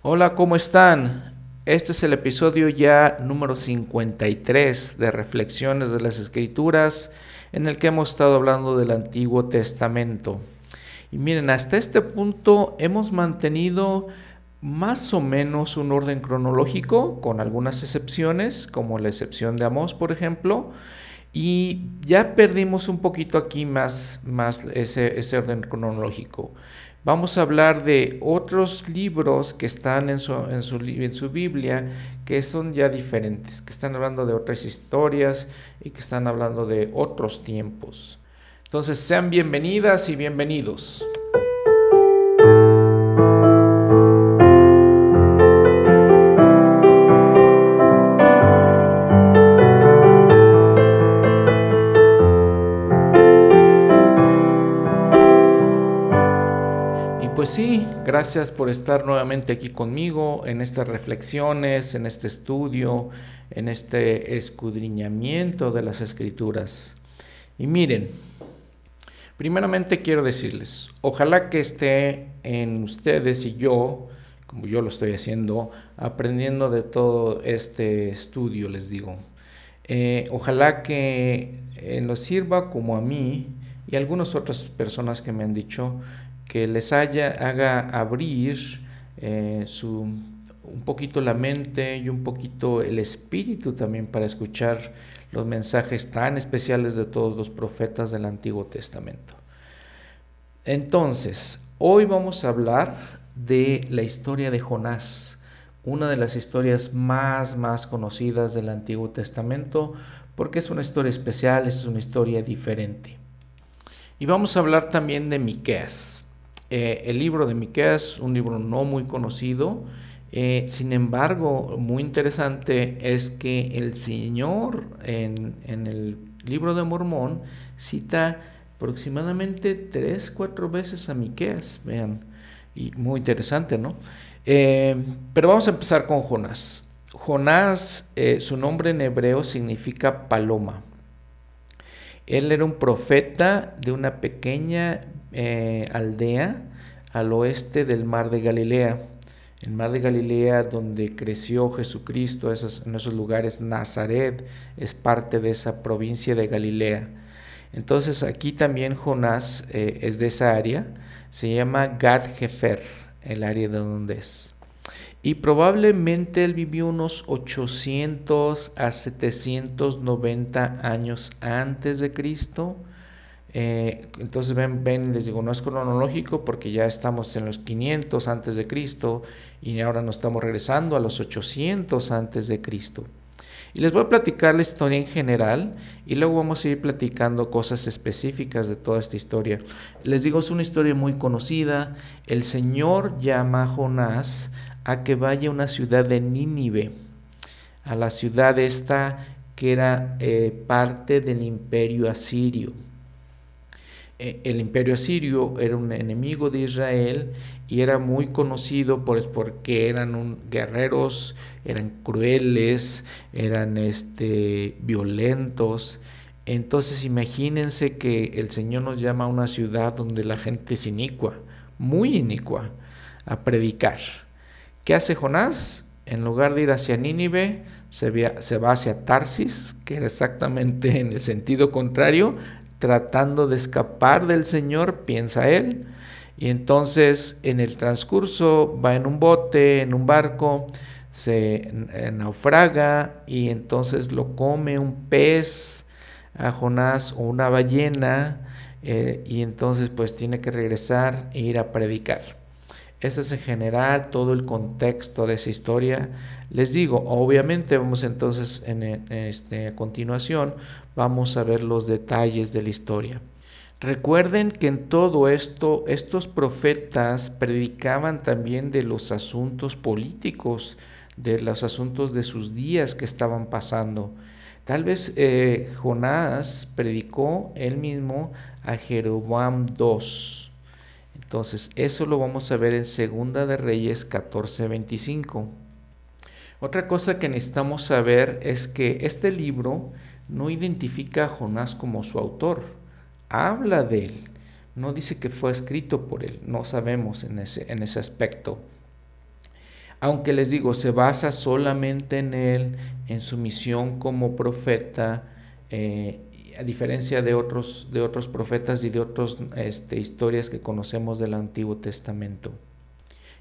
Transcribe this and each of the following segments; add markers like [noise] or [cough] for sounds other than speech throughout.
Hola, ¿cómo están? Este es el episodio ya número 53 de Reflexiones de las Escrituras en el que hemos estado hablando del Antiguo Testamento. Y miren, hasta este punto hemos mantenido más o menos un orden cronológico, con algunas excepciones, como la excepción de Amós, por ejemplo, y ya perdimos un poquito aquí más, más ese, ese orden cronológico. Vamos a hablar de otros libros que están en su, en su, en su Biblia que son ya diferentes, que están hablando de otras historias y que están hablando de otros tiempos. Entonces, sean bienvenidas y bienvenidos. Gracias por estar nuevamente aquí conmigo en estas reflexiones, en este estudio, en este escudriñamiento de las escrituras. Y miren, primeramente quiero decirles, ojalá que esté en ustedes y yo, como yo lo estoy haciendo, aprendiendo de todo este estudio, les digo. Eh, ojalá que eh, nos sirva como a mí y a algunas otras personas que me han dicho que les haya, haga abrir eh, su, un poquito la mente y un poquito el espíritu también para escuchar los mensajes tan especiales de todos los profetas del Antiguo Testamento. Entonces, hoy vamos a hablar de la historia de Jonás, una de las historias más, más conocidas del Antiguo Testamento, porque es una historia especial, es una historia diferente. Y vamos a hablar también de Miqueas. Eh, el libro de Miqueas, un libro no muy conocido, eh, sin embargo, muy interesante es que el Señor en, el libro de Mormón cita aproximadamente tres, cuatro veces a Miqueas, vean, y muy interesante, ¿no? Eh, pero vamos a empezar con Jonás. Jonás, su nombre en hebreo significa paloma. Él era un profeta de una pequeña aldea al oeste del mar de Galilea. El mar de Galilea donde creció Jesucristo, esos, en esos lugares, Nazaret es parte de esa provincia de Galilea. Entonces aquí también Jonás eh, es de esa área, se llama Gad Jefer, el área de donde es. Y probablemente él vivió unos 800 a 790 años antes de Cristo eh, entonces ven, ven, les digo, no es cronológico porque ya estamos en los 500 antes de Cristo y ahora nos estamos regresando a los 800 antes de Cristo. Y les voy a platicar la historia en general y luego vamos a ir platicando cosas específicas de toda esta historia. Les digo, es una historia muy conocida. El Señor llama a Jonás a que vaya a una ciudad de Nínive, a la ciudad esta que era eh, parte del imperio asirio. Eh, el imperio asirio era un enemigo de Israel y era muy conocido por, porque eran guerreros, eran crueles, eran este, violentos. Entonces imagínense que el Señor nos llama a una ciudad donde la gente es inicua, muy inicua, a predicar. ¿Qué hace Jonás? En lugar de ir hacia Nínive, se, se va hacia Tarsis, que era exactamente en el sentido contrario, tratando de escapar del Señor, piensa él. Y entonces en el transcurso va en un bote, en un barco, se naufraga y entonces lo come un pez a Jonás o una ballena eh, y entonces pues tiene que regresar e ir a predicar. Ese es en general todo el contexto de esa historia. Les digo, obviamente vamos entonces en, este, a continuación, vamos a ver los detalles de la historia. Recuerden que en todo esto, estos profetas predicaban también de los asuntos políticos, de los asuntos de sus días que estaban pasando. Tal vez eh, Jonás predicó él mismo a Jeroboam II entonces, eso lo vamos a ver en Segunda de Reyes 14:25. Otra cosa que necesitamos saber es que este libro no identifica a Jonás como su autor, habla de él, no dice que fue escrito por él, no sabemos en ese, en ese aspecto. aunque les digo, se basa solamente en él, en su misión como profeta, eh, a diferencia de otros, de otros profetas y de otras este, historias que conocemos del Antiguo Testamento.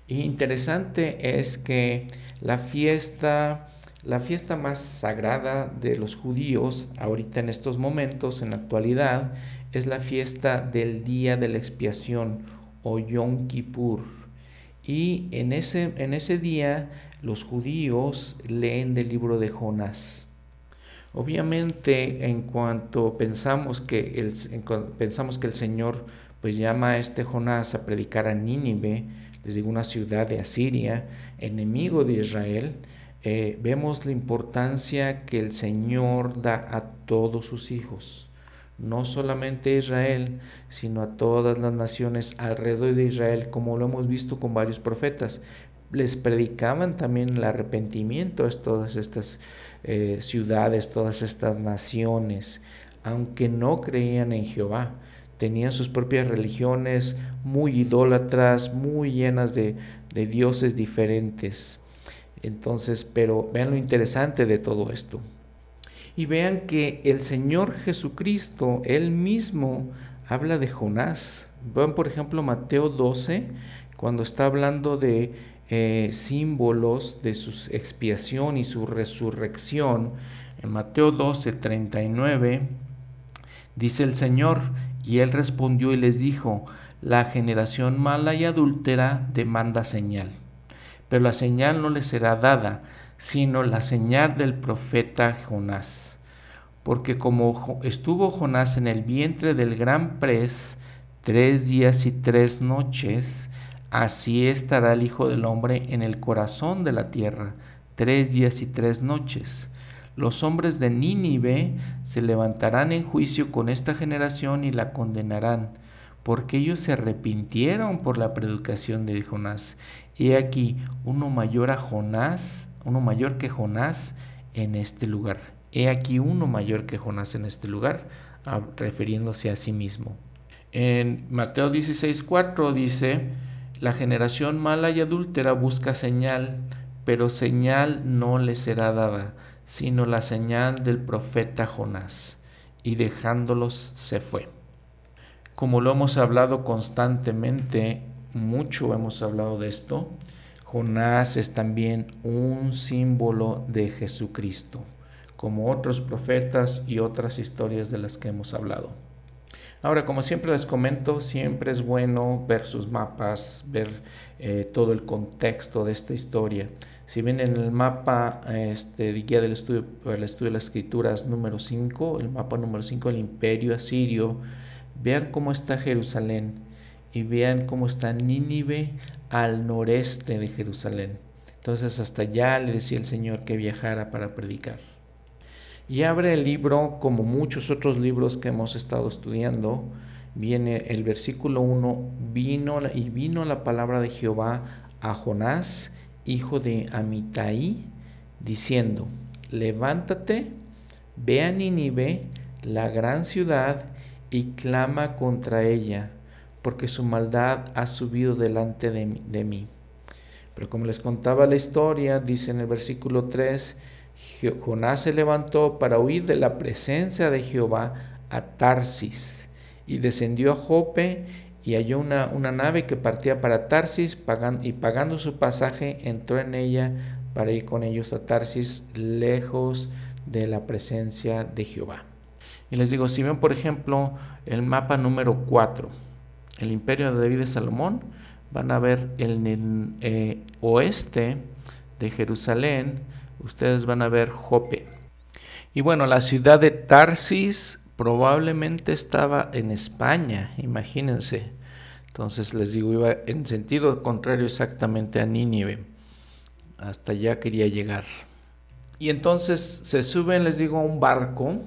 Interesante es que la fiesta, la fiesta más sagrada de los judíos, ahorita en estos momentos, en la actualidad, es la fiesta del día de la expiación o Yom Kippur. Y en ese, en ese día los judíos leen del libro de Jonás. Obviamente, en cuanto pensamos que el, pensamos que el Señor pues llama a este Jonás a predicar a Nínive, les digo una ciudad de Asiria, enemigo de Israel, eh, vemos la importancia que el Señor da a todos sus hijos, no solamente a Israel, sino a todas las naciones alrededor de Israel, como lo hemos visto con varios profetas. Les predicaban también el arrepentimiento a todas estas eh, ciudades, todas estas naciones, aunque no creían en Jehová tenían sus propias religiones muy idólatras, muy llenas de, de, dioses diferentes. Entonces, pero vean lo interesante de todo esto. Y vean que el Señor Jesucristo, Él mismo, habla de Jonás. Vean, por ejemplo, Mateo 12, cuando está hablando de eh, símbolos de su expiación y su resurrección. En Mateo 12, 39, dice el Señor, y él respondió y les dijo, la generación mala y adúltera demanda señal, pero la señal no le será dada, sino la señal del profeta Jonás. Porque como estuvo Jonás en el vientre del gran pres tres días y tres noches, así estará el Hijo del Hombre en el corazón de la tierra, tres días y tres noches los hombres de Nínive se levantarán en juicio con esta generación y la condenarán, porque ellos se arrepintieron por la predicación de Jonás. He aquí uno mayor a Jonás, uno mayor que Jonás en este lugar. He aquí uno mayor que Jonás en este lugar, refiriéndose a sí mismo. En Mateo 16:4 dice, la generación mala y adúltera busca señal, pero señal no le será dada sino la señal del profeta Jonás, y dejándolos se fue. Como lo hemos hablado constantemente, mucho hemos hablado de esto, Jonás es también un símbolo de Jesucristo, como otros profetas y otras historias de las que hemos hablado. Ahora, como siempre les comento, siempre es bueno ver sus mapas, ver eh, todo el contexto de esta historia. Si ven en el mapa este, guía del estudio, el estudio de las escrituras número 5, el mapa número 5 del imperio asirio, vean cómo está Jerusalén y vean cómo está Nínive al noreste de Jerusalén. Entonces hasta allá le decía el Señor que viajara para predicar. Y abre el libro, como muchos otros libros que hemos estado estudiando, viene el versículo 1, vino y vino la palabra de Jehová a Jonás, hijo de Amitai, diciendo, levántate, ve a Nínive, la gran ciudad, y clama contra ella, porque su maldad ha subido delante de mí. Pero como les contaba la historia, dice en el versículo 3, Jonás se levantó para huir de la presencia de Jehová a Tarsis y descendió a Jope y halló una, una nave que partía para Tarsis y pagando su pasaje entró en ella para ir con ellos a Tarsis lejos de la presencia de Jehová. Y les digo, si ven por ejemplo el mapa número 4, el imperio de David de Salomón, van a ver el eh, oeste de Jerusalén, ustedes van a ver Jope. Y bueno, la ciudad de Tarsis probablemente estaba en España, imagínense. Entonces les digo, iba en sentido contrario exactamente a Nínive. Hasta allá quería llegar. Y entonces se suben, les digo, a un barco.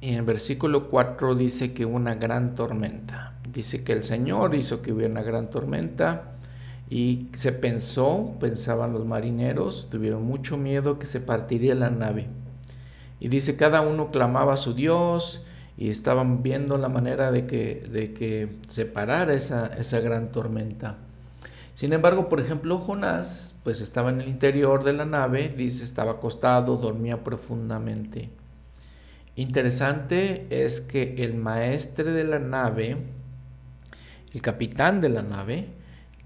Y en el versículo 4 dice que una gran tormenta. Dice que el Señor hizo que hubiera una gran tormenta. Y se pensó, pensaban los marineros, tuvieron mucho miedo que se partiría la nave. Y dice, cada uno clamaba a su Dios y estaban viendo la manera de que, de que se parara esa, esa gran tormenta. Sin embargo, por ejemplo, Jonás, pues estaba en el interior de la nave, dice, estaba acostado, dormía profundamente. Interesante es que el maestre de la nave, el capitán de la nave,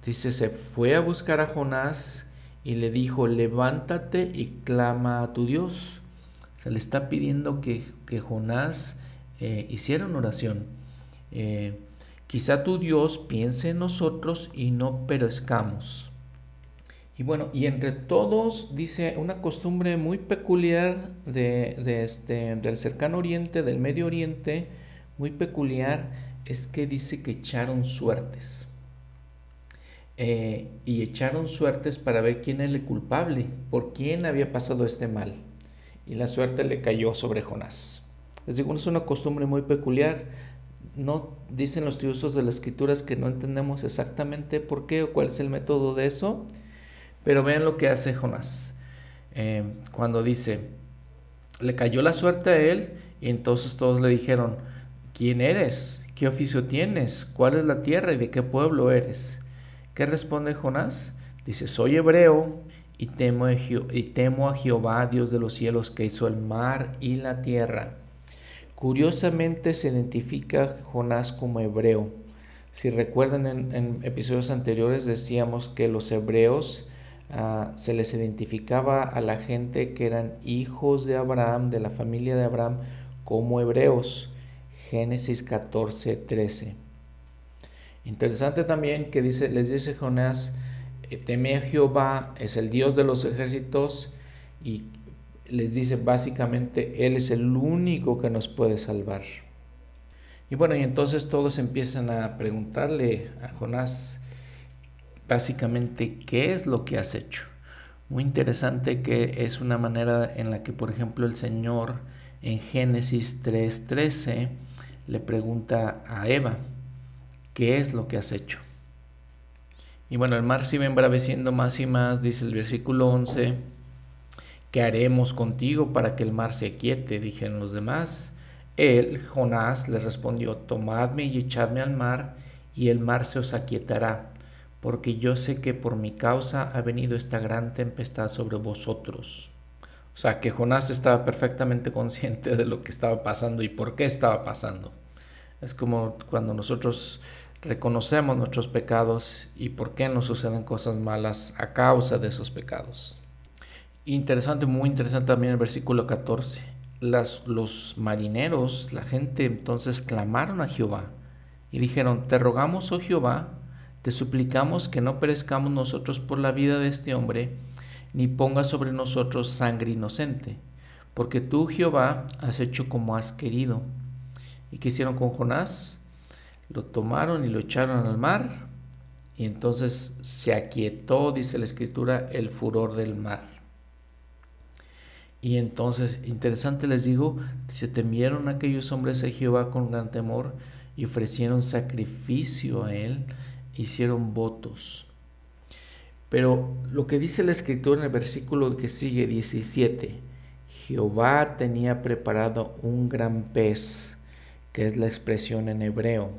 dice, se fue a buscar a Jonás y le dijo, levántate y clama a tu Dios. Se le está pidiendo que, Jonás eh, hiciera una oración. Eh, quizá tu Dios piense en nosotros y no perezcamos. Y bueno, y entre todos, dice, una costumbre muy peculiar de, este, del cercano oriente, del medio oriente, muy peculiar, es que dice que echaron suertes. Eh, y echaron suertes para ver quién era el culpable, por quién había pasado este mal. Y la suerte le cayó sobre Jonás. Les digo, es una costumbre muy peculiar. No dicen los estudiosos de las escrituras que no entendemos exactamente por qué o cuál es el método de eso pero vean lo que hace Jonás. Eh, cuando dice, le cayó la suerte a él y entonces todos le dijeron, ¿quién eres? ¿Qué oficio tienes? ¿Cuál es la tierra y de qué pueblo eres? ¿Qué responde Jonás? Dice, soy hebreo y temo, a Jehová, Dios de los cielos, que hizo el mar y la tierra. Curiosamente se identifica Jonás como hebreo. Si recuerdan en episodios anteriores decíamos que los hebreos Ah, se les identificaba a la gente que eran hijos de Abraham, de la familia de Abraham, como hebreos. Génesis 14, 13. Interesante también que dice, les dice Jonás, eh, teme a Jehová, es el Dios de los ejércitos, y les dice básicamente, Él es el único que nos puede salvar. Y bueno, y entonces todos empiezan a preguntarle a Jonás, básicamente qué es lo que has hecho. Muy interesante que es una manera en la que, por ejemplo, el Señor en Génesis 3:13 le pregunta a Eva, ¿qué es lo que has hecho? Y bueno, el mar sigue embraveciendo más y más, dice el versículo 11, ¿qué haremos contigo para que el mar se aquiete? Dijeron los demás. Él, Jonás, le respondió, tomadme y echadme al mar, y el mar se os aquietará porque yo sé que por mi causa ha venido esta gran tempestad sobre vosotros. O sea, que Jonás estaba perfectamente [laughs] consciente de lo que estaba pasando y por qué estaba pasando. Es como cuando nosotros reconocemos nuestros pecados y por qué nos suceden cosas malas a causa de esos pecados. Interesante, muy interesante también el versículo 14. Las, los marineros, la gente entonces clamaron a Jehová y dijeron, te rogamos, oh Jehová, te suplicamos que no perezcamos nosotros por la vida de este hombre, ni pongas sobre nosotros sangre inocente, porque tú, Jehová, has hecho como has querido. ¿Y qué hicieron con Jonás? Lo tomaron y lo echaron al mar, y entonces se aquietó, dice la escritura, el furor del mar. Y entonces, interesante les digo, se temieron aquellos hombres a Jehová con gran temor y ofrecieron sacrificio a él hicieron votos. Pero lo que dice la escritura en el versículo que sigue 17, Jehová tenía preparado un gran pez, que es la expresión en hebreo,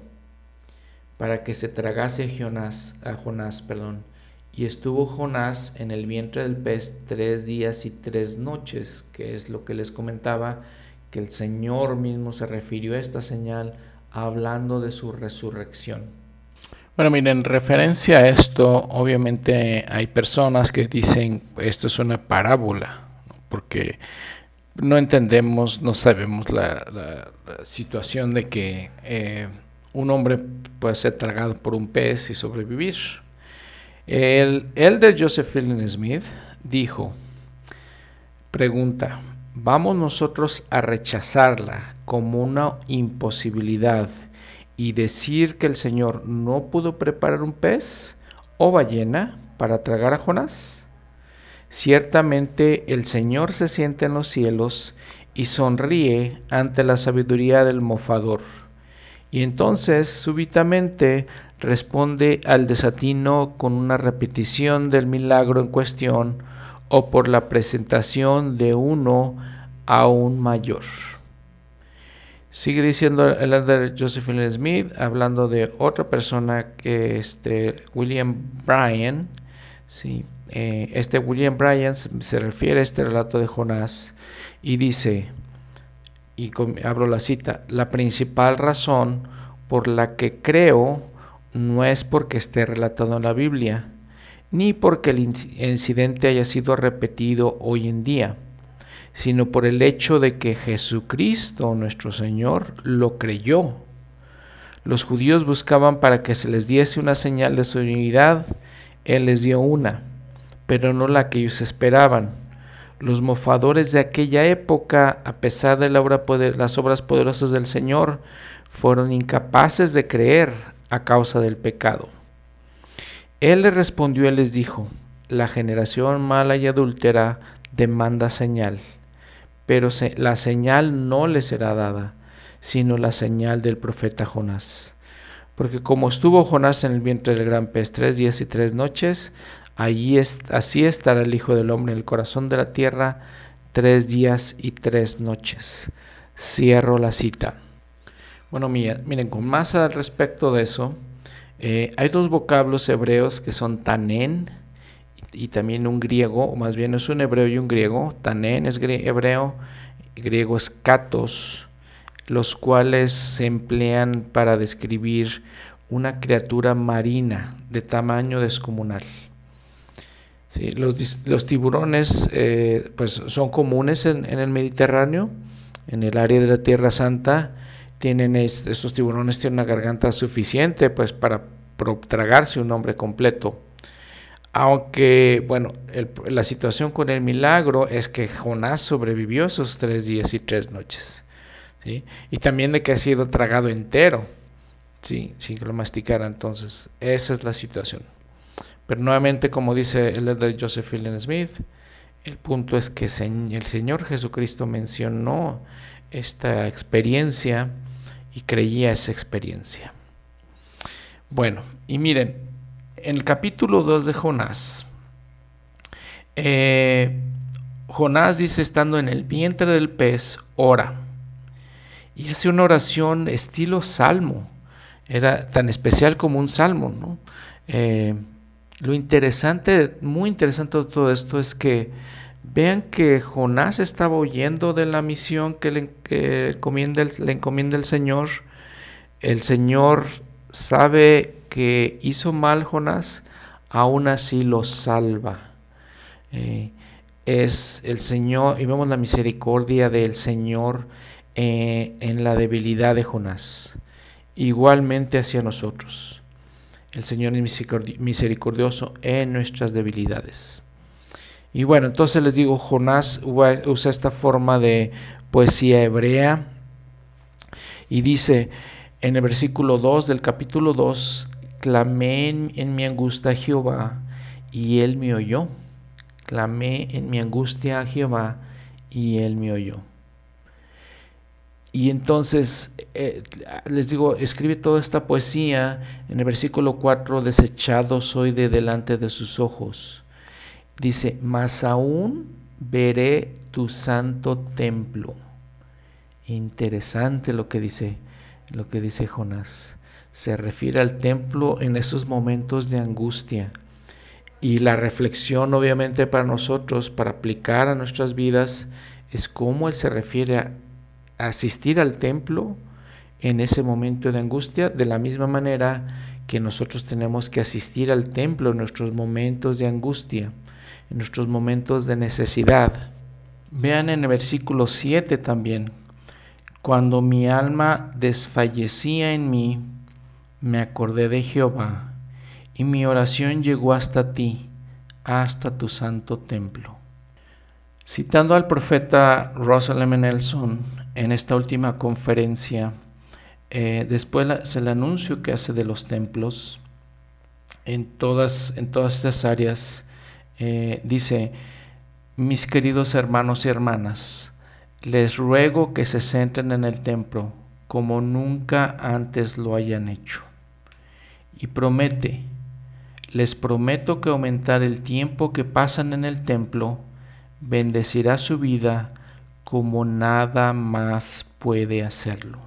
para que se tragase Jonás, a Jonás, perdón. Y estuvo Jonás en el vientre del pez tres días y tres noches, que es lo que les comentaba, que el Señor mismo se refirió a esta señal hablando de su resurrección. Bueno, miren, en referencia a esto, obviamente hay personas que dicen esto es una parábola, porque no entendemos, no sabemos la, situación de que eh, un hombre puede ser tragado por un pez y sobrevivir. El elder Joseph Fielding Smith dijo, pregunta, ¿vamos nosotros a rechazarla como una imposibilidad? y decir que el Señor no pudo preparar un pez o ballena para tragar a Jonás? Ciertamente el Señor se siente en los cielos y sonríe ante la sabiduría del mofador. Y entonces súbitamente responde al desatino con una repetición del milagro en cuestión o por la presentación de uno aún mayor. Sigue diciendo el elder Josephine Smith, hablando de otra persona que este William Bryan. Sí, eh, este William Bryan se refiere a este relato de Jonás y dice, y abro la cita, la principal razón por la que creo no es porque esté relatado en la Biblia, ni porque el incidente haya sido repetido hoy en día sino por el hecho de que Jesucristo, nuestro Señor, lo creyó. Los judíos buscaban para que se les diese una señal de su unidad, Él les dio una, pero no la que ellos esperaban. Los mofadores de aquella época, a pesar de las obras poderosas del Señor, fueron incapaces de creer a causa del pecado. Él les respondió y les dijo, la generación mala y adúltera demanda señal pero la señal no le será dada, sino la señal del profeta Jonás. Porque como estuvo Jonás en el vientre del gran pez tres días y tres noches, allí así estará el Hijo del Hombre en el corazón de la tierra tres días y tres noches. Cierro la cita. Bueno, miren, con más al respecto de eso, eh, hay dos vocablos hebreos que son tanen y también un griego, o más bien es un hebreo y un griego, Tanen es hebreo, griego es katos, los cuales se emplean para describir una criatura marina de tamaño descomunal. Los, tiburones eh, pues son comunes en, el Mediterráneo, en el área de la Tierra Santa. Tienen estos tiburones tienen una garganta suficiente pues, para tragarse un hombre completo. Aunque, bueno, la situación con el milagro es que Jonás sobrevivió esos tres días y tres noches. ¿sí? Y también de que ha sido tragado entero, ¿sí? sin que lo masticara. Entonces, esa es la situación. Pero nuevamente, como dice el de Joseph Fielding Smith, el punto es que el Señor Jesucristo mencionó esta experiencia y creía esa experiencia. Bueno, y miren, en el capítulo 2 de Jonás, eh, Jonás dice, estando en el vientre del pez, ora. Y hace una oración estilo salmo. Era tan especial como un salmo. ¿no? Eh, lo interesante, muy interesante de todo esto es que vean que Jonás estaba huyendo de la misión que le, encomienda el Señor. El Señor sabe que hizo mal Jonás, aún así lo salva. Eh, es el Señor, y vemos la misericordia del Señor eh, en la debilidad de Jonás, igualmente hacia nosotros. El Señor es misericordioso en nuestras debilidades. Y bueno, entonces les digo, Jonás usa esta forma de poesía hebrea y dice en el versículo 2 del capítulo 2, Clamé en, mi angustia a Jehová y él me oyó. Clamé en mi angustia a Jehová y él me oyó. Y entonces, eh, les digo, escribe toda esta poesía en el versículo 4, desechado soy de delante de sus ojos. Dice, mas aún veré tu santo templo. Interesante lo que dice, lo que dice Jonás se refiere al templo en esos momentos de angustia. Y la reflexión obviamente para nosotros, para aplicar a nuestras vidas, es cómo Él se refiere a asistir al templo en ese momento de angustia, de la misma manera que nosotros tenemos que asistir al templo en nuestros momentos de angustia, en nuestros momentos de necesidad. Vean en el versículo 7 también, cuando mi alma desfallecía en mí, me acordé de Jehová, y mi oración llegó hasta ti, hasta tu santo templo. Citando al profeta Russell M. Nelson en esta última conferencia, eh, después el anuncio que hace de los templos en todas, en todas estas áreas, eh, dice, mis queridos hermanos y hermanas, les ruego que se centren en el templo como nunca antes lo hayan hecho. Y promete, les prometo que aumentar el tiempo que pasan en el templo bendecirá su vida como nada más puede hacerlo.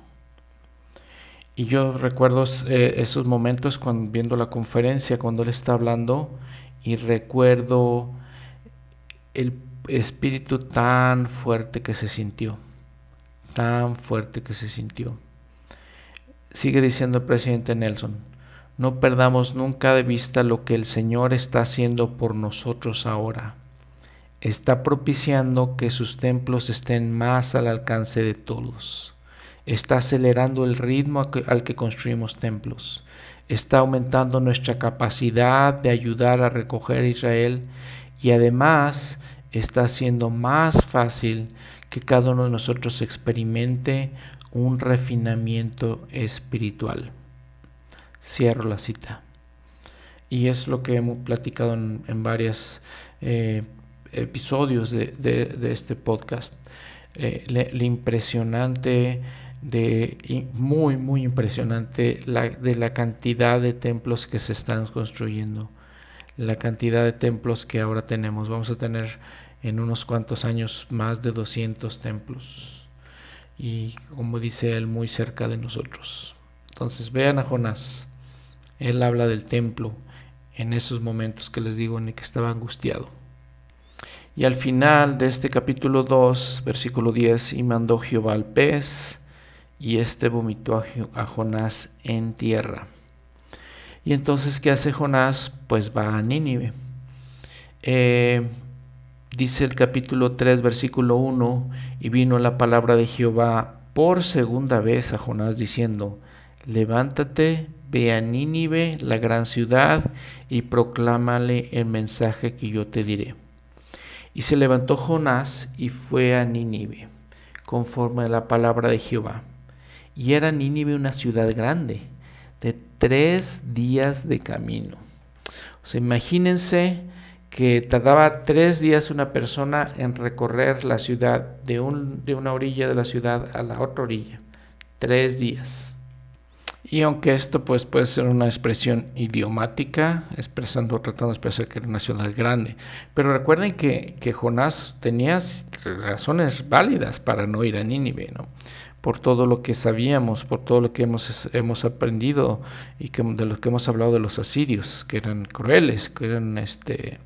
Y yo recuerdo eh, esos momentos cuando viendo la conferencia, cuando él está hablando, y recuerdo el espíritu tan fuerte que se sintió, tan fuerte que se sintió. Sigue diciendo el presidente Nelson, no perdamos nunca de vista lo que el Señor está haciendo por nosotros ahora. Está propiciando que sus templos estén más al alcance de todos. Está acelerando el ritmo al que construimos templos. Está aumentando nuestra capacidad de ayudar a recoger a Israel y además está haciendo más fácil que cada uno de nosotros experimente un refinamiento espiritual. Cierro la cita. Y es lo que hemos platicado en, varios eh, episodios de, este podcast. Eh, impresionante de muy muy impresionante la, de la cantidad de templos que se están construyendo la cantidad de templos que ahora tenemos vamos a tener en unos cuantos años más de 200 templos y como dice él muy cerca de nosotros entonces vean a Jonás él habla del templo en esos momentos que les digo en el que estaba angustiado. Y al final de este capítulo 2, versículo 10, y mandó Jehová al pez, y éste vomitó a, Jonás en tierra. Y entonces, ¿qué hace Jonás? Pues va a Nínive. Eh, dice el capítulo 3, versículo 1, y vino la palabra de Jehová por segunda vez a Jonás diciendo, levántate, ve a Nínive, la gran ciudad, y proclámale el mensaje que yo te diré. Y se levantó Jonás y fue a Nínive, conforme a la palabra de Jehová. Y era Nínive una ciudad grande, de tres días de camino. O sea, imagínense que tardaba tres días una persona en recorrer la ciudad de, un, de una orilla de la ciudad a la otra orilla. Tres días. Y aunque esto pues, puede ser una expresión idiomática, expresando, tratando de expresar que era una ciudad grande, pero recuerden que, que Jonás tenía razones válidas para no ir a Nínive, ¿no? por todo lo que sabíamos, por todo lo que hemos, hemos aprendido y que, de lo que hemos hablado de los asirios, que eran crueles, que eran este,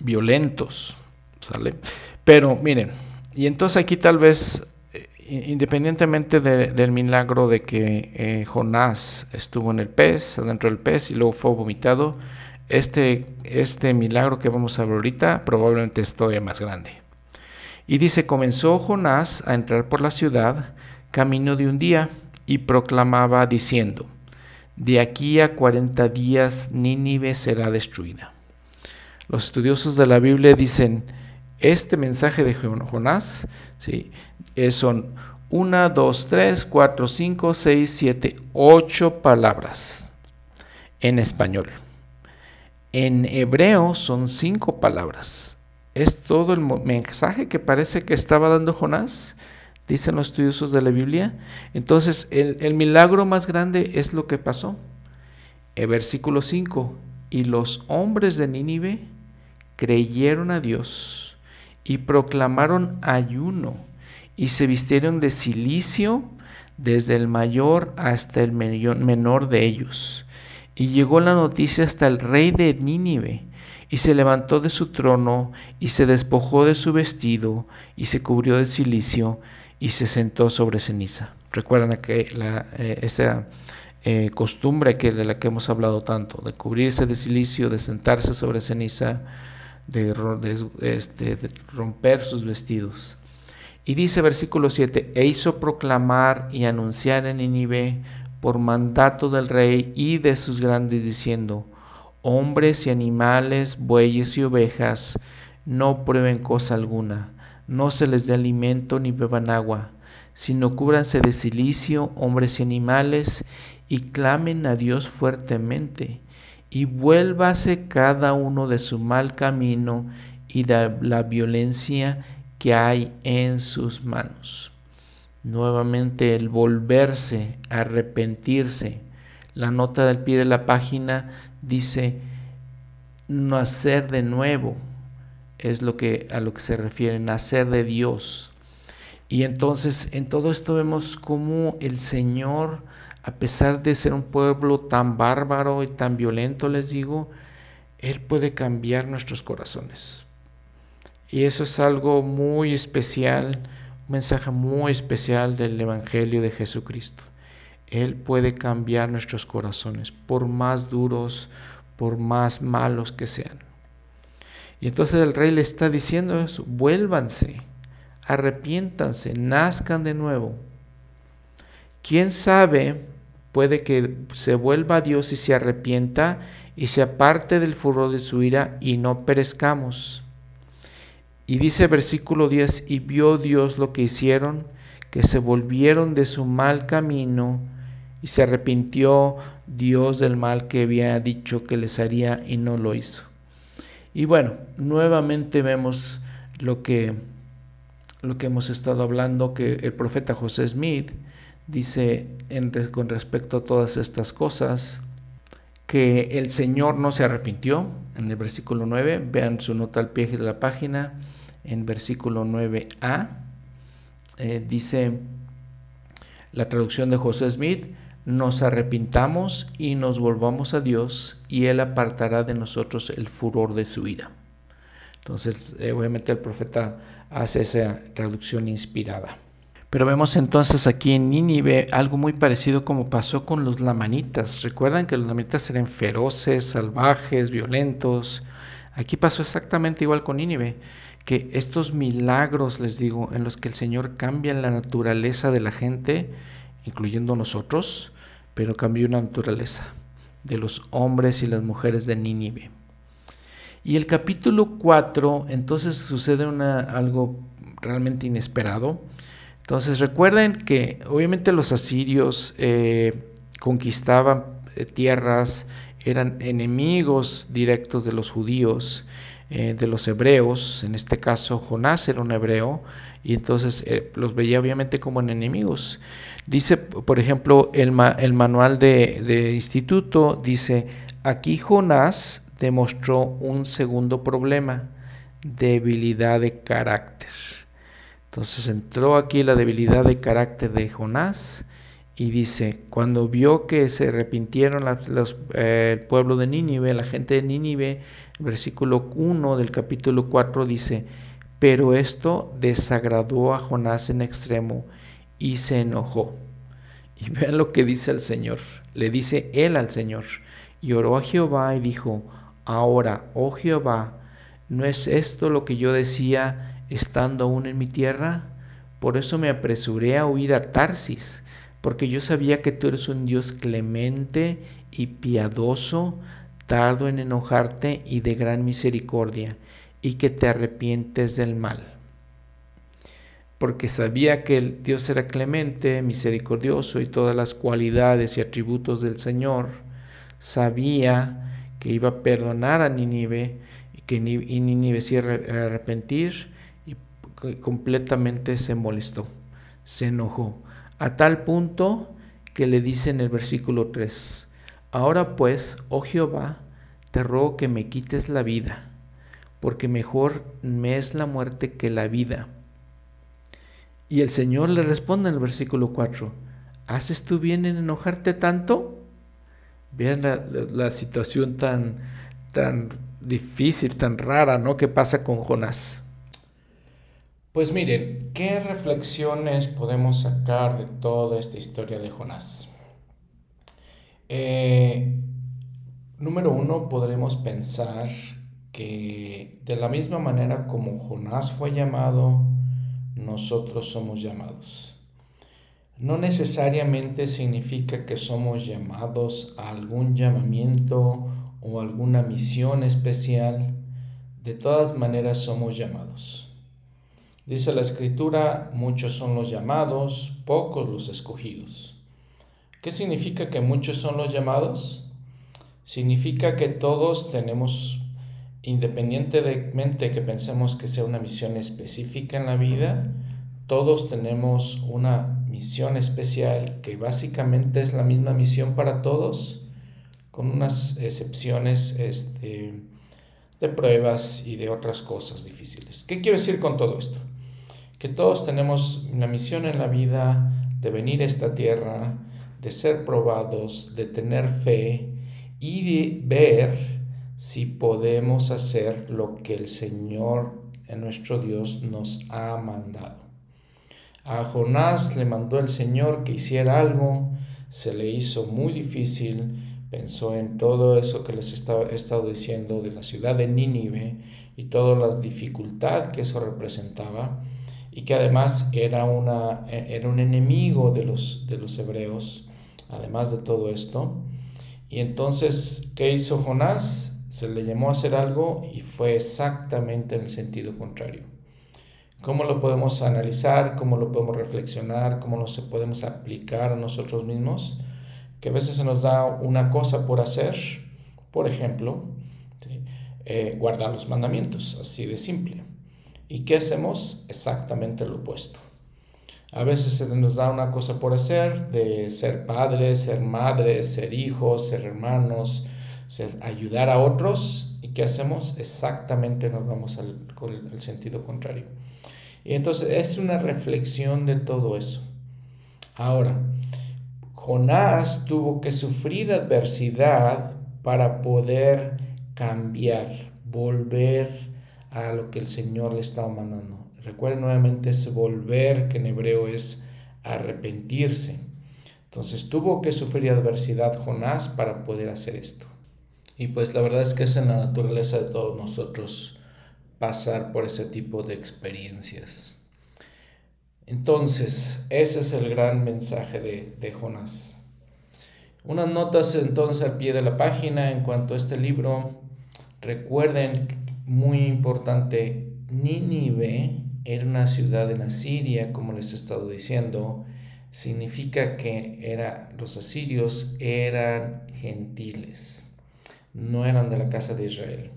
violentos, ¿sale? Pero miren, y entonces aquí tal vez independientemente del milagro de que eh, Jonás estuvo en el pez, adentro del pez y luego fue vomitado, este, este milagro que vamos a ver ahorita probablemente es todavía más grande. Y dice, comenzó Jonás a entrar por la ciudad camino de un día y proclamaba diciendo, de aquí a 40 días Nínive será destruida. Los estudiosos de la Biblia dicen, este mensaje de Jonás ¿sí? son una, dos, tres, cuatro, cinco, seis, siete, ocho palabras en español. En hebreo son cinco palabras. Es todo el mensaje que parece que estaba dando Jonás, dicen los estudiosos de la Biblia. Entonces, el, milagro más grande es lo que pasó. El versículo 5. Y los hombres de Nínive creyeron a Dios y proclamaron ayuno y se vistieron de silicio desde el mayor hasta el menor de ellos. Y llegó la noticia hasta el rey de Nínive, y se levantó de su trono, y se despojó de su vestido, y se cubrió de silicio, y se sentó sobre ceniza. Recuerdan que eh, esa eh, costumbre que, de la que hemos hablado tanto, de cubrirse de silicio, de sentarse sobre ceniza, de, este, de romper sus vestidos. Y dice versículo 7, e hizo proclamar y anunciar en Nínive por mandato del rey y de sus grandes diciendo, hombres y animales, bueyes y ovejas, no prueben cosa alguna, no se les dé alimento ni beban agua, sino cúbranse de silicio, hombres y animales, y clamen a Dios fuertemente, y vuélvase cada uno de su mal camino y de la violencia que hay en sus manos. Nuevamente el volverse, arrepentirse. La nota del pie de la página dice nacer de nuevo. Es lo que a lo que se refiere, nacer de Dios. Y entonces en todo esto vemos cómo el Señor, a pesar de ser un pueblo tan bárbaro y tan violento, les digo, Él puede cambiar nuestros corazones. Y eso es algo muy especial, un mensaje muy especial del Evangelio de Jesucristo. Él puede cambiar nuestros corazones, por más duros, por más malos que sean. Y entonces el rey le está diciendo eso, vuélvanse, arrepiéntanse, nazcan de nuevo. ¿Quién sabe? Puede que se vuelva a Dios y se arrepienta y se aparte del furor de su ira y no perezcamos. Y dice versículo 10, y vio Dios lo que hicieron, que se volvieron de su mal camino y se arrepintió Dios del mal que había dicho que les haría y no lo hizo. Y bueno, nuevamente vemos lo que, lo que hemos estado hablando, que el profeta José Smith dice con respecto a todas estas cosas, que el Señor no se arrepintió, en el versículo 9, vean su nota al pie de la página, en versículo 9a, eh, dice la traducción de José Smith, nos arrepintamos y nos volvamos a Dios y Él apartará de nosotros el furor de su ira. Entonces, eh, obviamente el profeta hace esa traducción inspirada. Pero vemos entonces aquí en Nínive algo muy parecido como pasó con los lamanitas. Recuerdan que los lamanitas eran feroces, salvajes, violentos. Aquí pasó exactamente igual con Nínive, que estos milagros, les digo, en los que el Señor cambia la naturaleza de la gente, incluyendo nosotros, pero cambió la naturaleza de los hombres y las mujeres de Nínive. Y el capítulo 4, entonces sucede una, algo realmente inesperado. Entonces recuerden que obviamente los asirios eh, conquistaban eh, tierras, eran enemigos directos de los judíos, eh, de los hebreos, en este caso Jonás era un hebreo, y entonces los veía obviamente como enemigos. Dice, por ejemplo, el, manual de, de, instituto, dice, aquí Jonás demostró un segundo problema, debilidad de carácter. Entonces entró aquí la debilidad de carácter de Jonás y dice, cuando vio que se arrepintieron eh, el pueblo de Nínive, la gente de Nínive, versículo 1 del capítulo 4 dice, pero esto desagradó a Jonás en extremo y se enojó. Y [laughs] vean lo que dice el Señor. Le dice él al Señor. Y oró a Jehová y dijo, ahora, oh Jehová, ¿no es esto lo que yo decía estando aún en mi tierra? Por eso me apresuré a huir a Tarsis, porque yo sabía que tú eres un Dios clemente y piadoso, tardo en enojarte y de gran misericordia, y que te arrepientes del mal porque sabía que el Dios era clemente, misericordioso y todas las cualidades y atributos del Señor, sabía que iba a perdonar a Nínive y que Nínive se iba a arrepentir y completamente se molestó, se enojó, a tal punto que le dice en el versículo 3, ahora pues, oh Jehová, te ruego que me quites la vida, porque mejor me es la muerte que la vida y el Señor le responde en el versículo 4, ¿haces tú bien en enojarte tanto? Vean la, situación tan, tan difícil, tan rara, ¿no? ¿Qué pasa con Jonás? Pues miren, ¿qué reflexiones podemos sacar de toda esta historia de Jonás? Eh, número uno, podremos pensar que de la misma manera como Jonás fue llamado nosotros somos llamados. No necesariamente significa que somos llamados a algún llamamiento o alguna misión especial. De todas maneras somos llamados. Dice la escritura, muchos son los llamados, pocos los escogidos. ¿Qué significa que muchos son los llamados? Significa que todos tenemos independientemente que pensemos que sea una misión específica en la vida, todos tenemos una misión especial que básicamente es la misma misión para todos, con unas excepciones este, de pruebas y de otras cosas difíciles. ¿Qué quiero decir con todo esto? Que todos tenemos una misión en la vida de venir a esta tierra, de ser probados, de tener fe y de ver si podemos hacer lo que el Señor, nuestro Dios, nos ha mandado. A Jonás le mandó el Señor que hiciera algo, se le hizo muy difícil, pensó en todo eso que les he estado diciendo de la ciudad de Nínive y toda la dificultad que eso representaba y que además era, una, era un enemigo de los, de los hebreos, además de todo esto. Y entonces, ¿qué hizo Jonás? Se le llamó a hacer algo y fue exactamente en el sentido contrario. ¿Cómo lo podemos analizar? ¿Cómo lo podemos reflexionar? ¿Cómo lo podemos aplicar a nosotros mismos? Que a veces se nos da una cosa por hacer, por ejemplo, eh, guardar los mandamientos, así de simple. ¿Y qué hacemos? Exactamente lo opuesto. A veces se nos da una cosa por hacer, de ser padres, ser madres, ser hijos, ser hermanos, ser, ayudar a otros. ¿Y qué hacemos? Exactamente nos vamos al, con el sentido contrario. Y entonces es una reflexión de todo eso. Ahora, Jonás tuvo que sufrir adversidad para poder cambiar, volver a lo que el Señor le estaba mandando. Recuerden nuevamente ese volver que en hebreo es arrepentirse. Entonces tuvo que sufrir adversidad Jonás para poder hacer esto. Y pues la verdad es que es en la naturaleza de todos nosotros pasar por ese tipo de experiencias. Entonces, ese es el gran mensaje de, de Jonás. Unas notas entonces al pie de la página en cuanto a este libro. Recuerden, muy importante, Nínive era una ciudad en Asiria, como les he estado diciendo. Significa que era, los asirios eran gentiles, no eran de la casa de Israel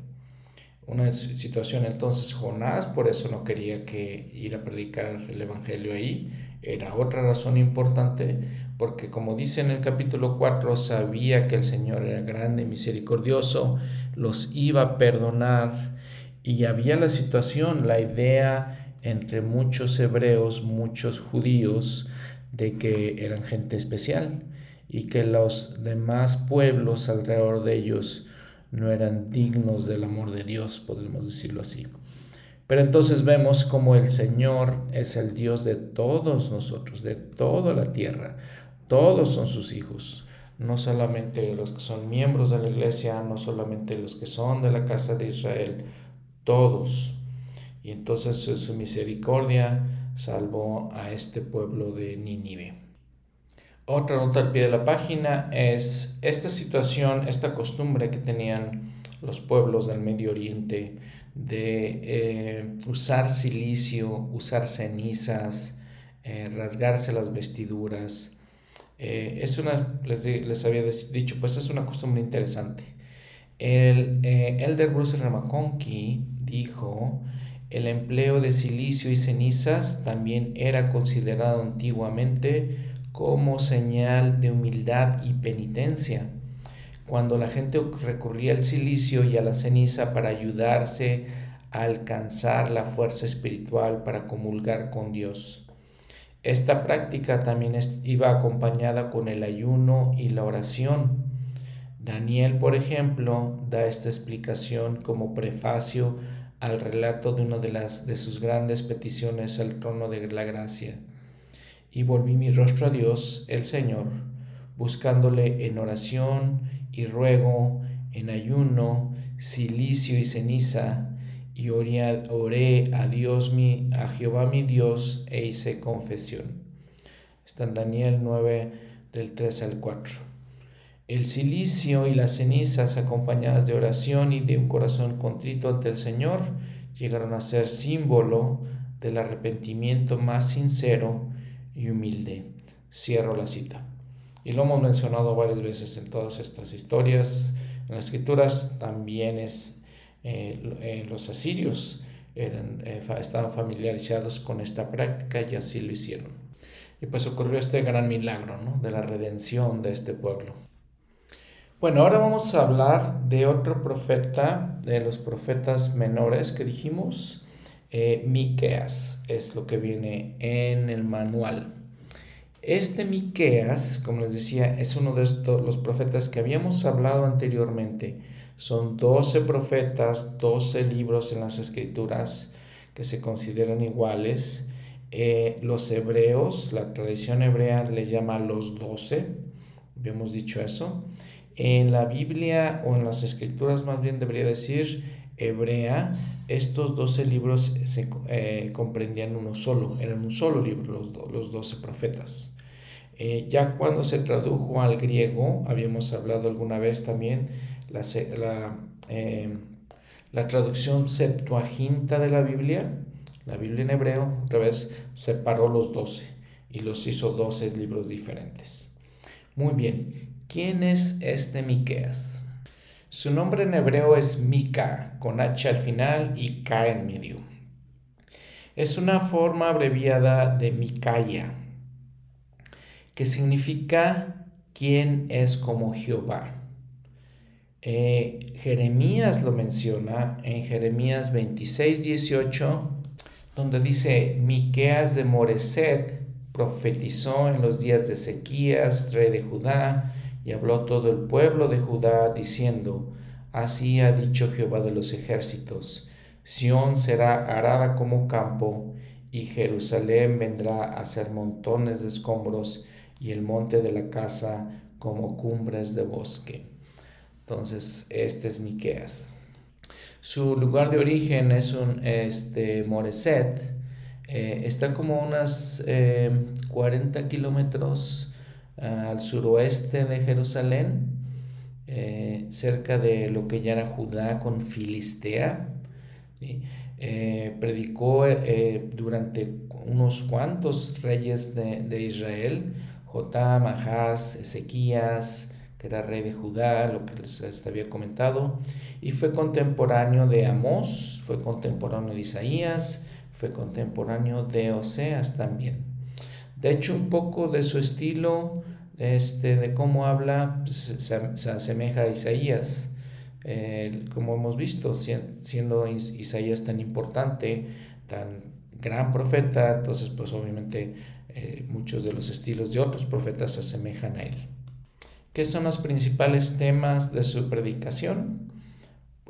una situación entonces Jonás por eso no quería que ir a predicar el evangelio ahí era otra razón importante porque como dice en el capítulo 4 sabía que el Señor era grande y misericordioso los iba a perdonar y había la situación la idea entre muchos hebreos muchos judíos de que eran gente especial y que los demás pueblos alrededor de ellos no eran dignos del amor de Dios, podemos decirlo así. Pero entonces vemos como el Señor es el Dios de todos nosotros, de toda la tierra. Todos son sus hijos, no solamente los que son miembros de la iglesia, no solamente los que son de la casa de Israel, todos. Y entonces su misericordia salvó a este pueblo de Nínive. Otra nota al pie de la página es esta situación, esta costumbre que tenían los pueblos del Medio Oriente de eh, usar silicio, usar cenizas, eh, rasgarse las vestiduras. Eh, es una, les, les, había dicho, pues es una costumbre interesante. El Elder Bruce Ramakonki dijo, el empleo de silicio y cenizas también era considerado antiguamente como señal de humildad y penitencia. Cuando la gente recurría al silicio y a la ceniza para ayudarse a alcanzar la fuerza espiritual para comulgar con Dios. Esta práctica también iba acompañada con el ayuno y la oración. Daniel, por ejemplo, da esta explicación como prefacio al relato de una de, las, de sus grandes peticiones al trono de la gracia y volví mi rostro a Dios, el Señor, buscándole en oración y ruego, en ayuno, silicio y ceniza, y oré, a Dios mi, a Jehová mi Dios, e hice confesión. Está en Daniel 9, del 3 al 4. El silicio y las cenizas acompañadas de oración y de un corazón contrito ante el Señor llegaron a ser símbolo del arrepentimiento más sincero y humilde. Cierro la cita. Y lo hemos mencionado varias veces en todas estas historias. En las escrituras también es eh, eh, los asirios eh, estaban familiarizados con esta práctica y así lo hicieron. Y pues ocurrió este gran milagro ¿no? de la redención de este pueblo. Bueno, ahora vamos a hablar de otro profeta, de los profetas menores que dijimos. Eh, Miqueas es lo que viene en el manual. Este Miqueas, como les decía, es uno de estos, los profetas que habíamos hablado anteriormente. Son 12 profetas, 12 libros en las escrituras que se consideran iguales. Eh, los hebreos, la tradición hebrea le llama los 12, habíamos dicho eso. En la Biblia o en las escrituras más bien debería decir hebrea, estos 12 libros se eh, comprendían uno solo, eran un solo libro, los, los 12 profetas. Eh, ya cuando se tradujo al griego, habíamos hablado alguna vez también, la, la, eh, la traducción septuaginta de la Biblia, la Biblia en hebreo, otra vez separó los 12 y los hizo 12 libros diferentes. Muy bien, ¿quién es este Miqueas? Su nombre en hebreo es Mika, con H al final y K en medio. Es una forma abreviada de Mikaya, que significa quién es como Jehová. Eh, Jeremías lo menciona en Jeremías 26, 18, donde dice, Miqueas de Moreset profetizó en los días de Ezequías, rey de Judá, y habló todo el pueblo de Judá, diciendo, Así ha dicho Jehová de los ejércitos, Sión será arada como campo, y Jerusalén vendrá a ser montones de escombros, y el monte de la casa como cumbres de bosque. Entonces, este es Miqueas. Su lugar de origen es un este, Moreset. Eh, está como unas 40 eh, kilómetros ah, al suroeste de Jerusalén, eh, cerca de lo que ya era Judá con Filistea. predicó durante unos cuantos reyes de, de Israel Jotam, Ahaz, Ezequías, que era rey de Judá, lo que les había comentado, y fue contemporáneo de Amós, fue contemporáneo de Isaías, fue contemporáneo de Oseas también. De hecho, un poco de su estilo, este, de cómo habla, pues, se, asemeja a Isaías. como hemos visto, siendo Isaías tan importante, tan gran profeta, entonces pues obviamente eh, muchos de los estilos de otros profetas se asemejan a él. ¿Qué son los principales temas de su predicación?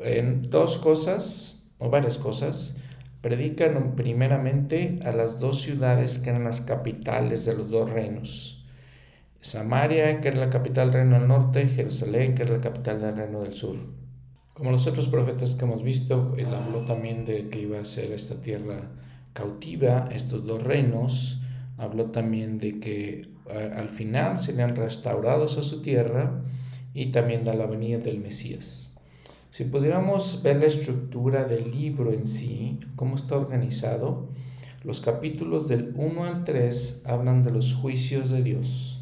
En dos cosas, o varias cosas. Predican primeramente a las dos ciudades que eran las capitales de los dos reinos. Samaria, que era la capital del reino del norte, Jerusalén, que era la capital del reino del sur. Como los otros profetas que hemos visto, él habló también de que iba a ser esta tierra cautiva, estos dos reinos, habló también de que al final serían restaurados a su tierra y también de la venida del Mesías. Si pudiéramos ver la estructura del libro en sí, cómo está organizado, los capítulos del 1 al 3 hablan de los juicios de Dios.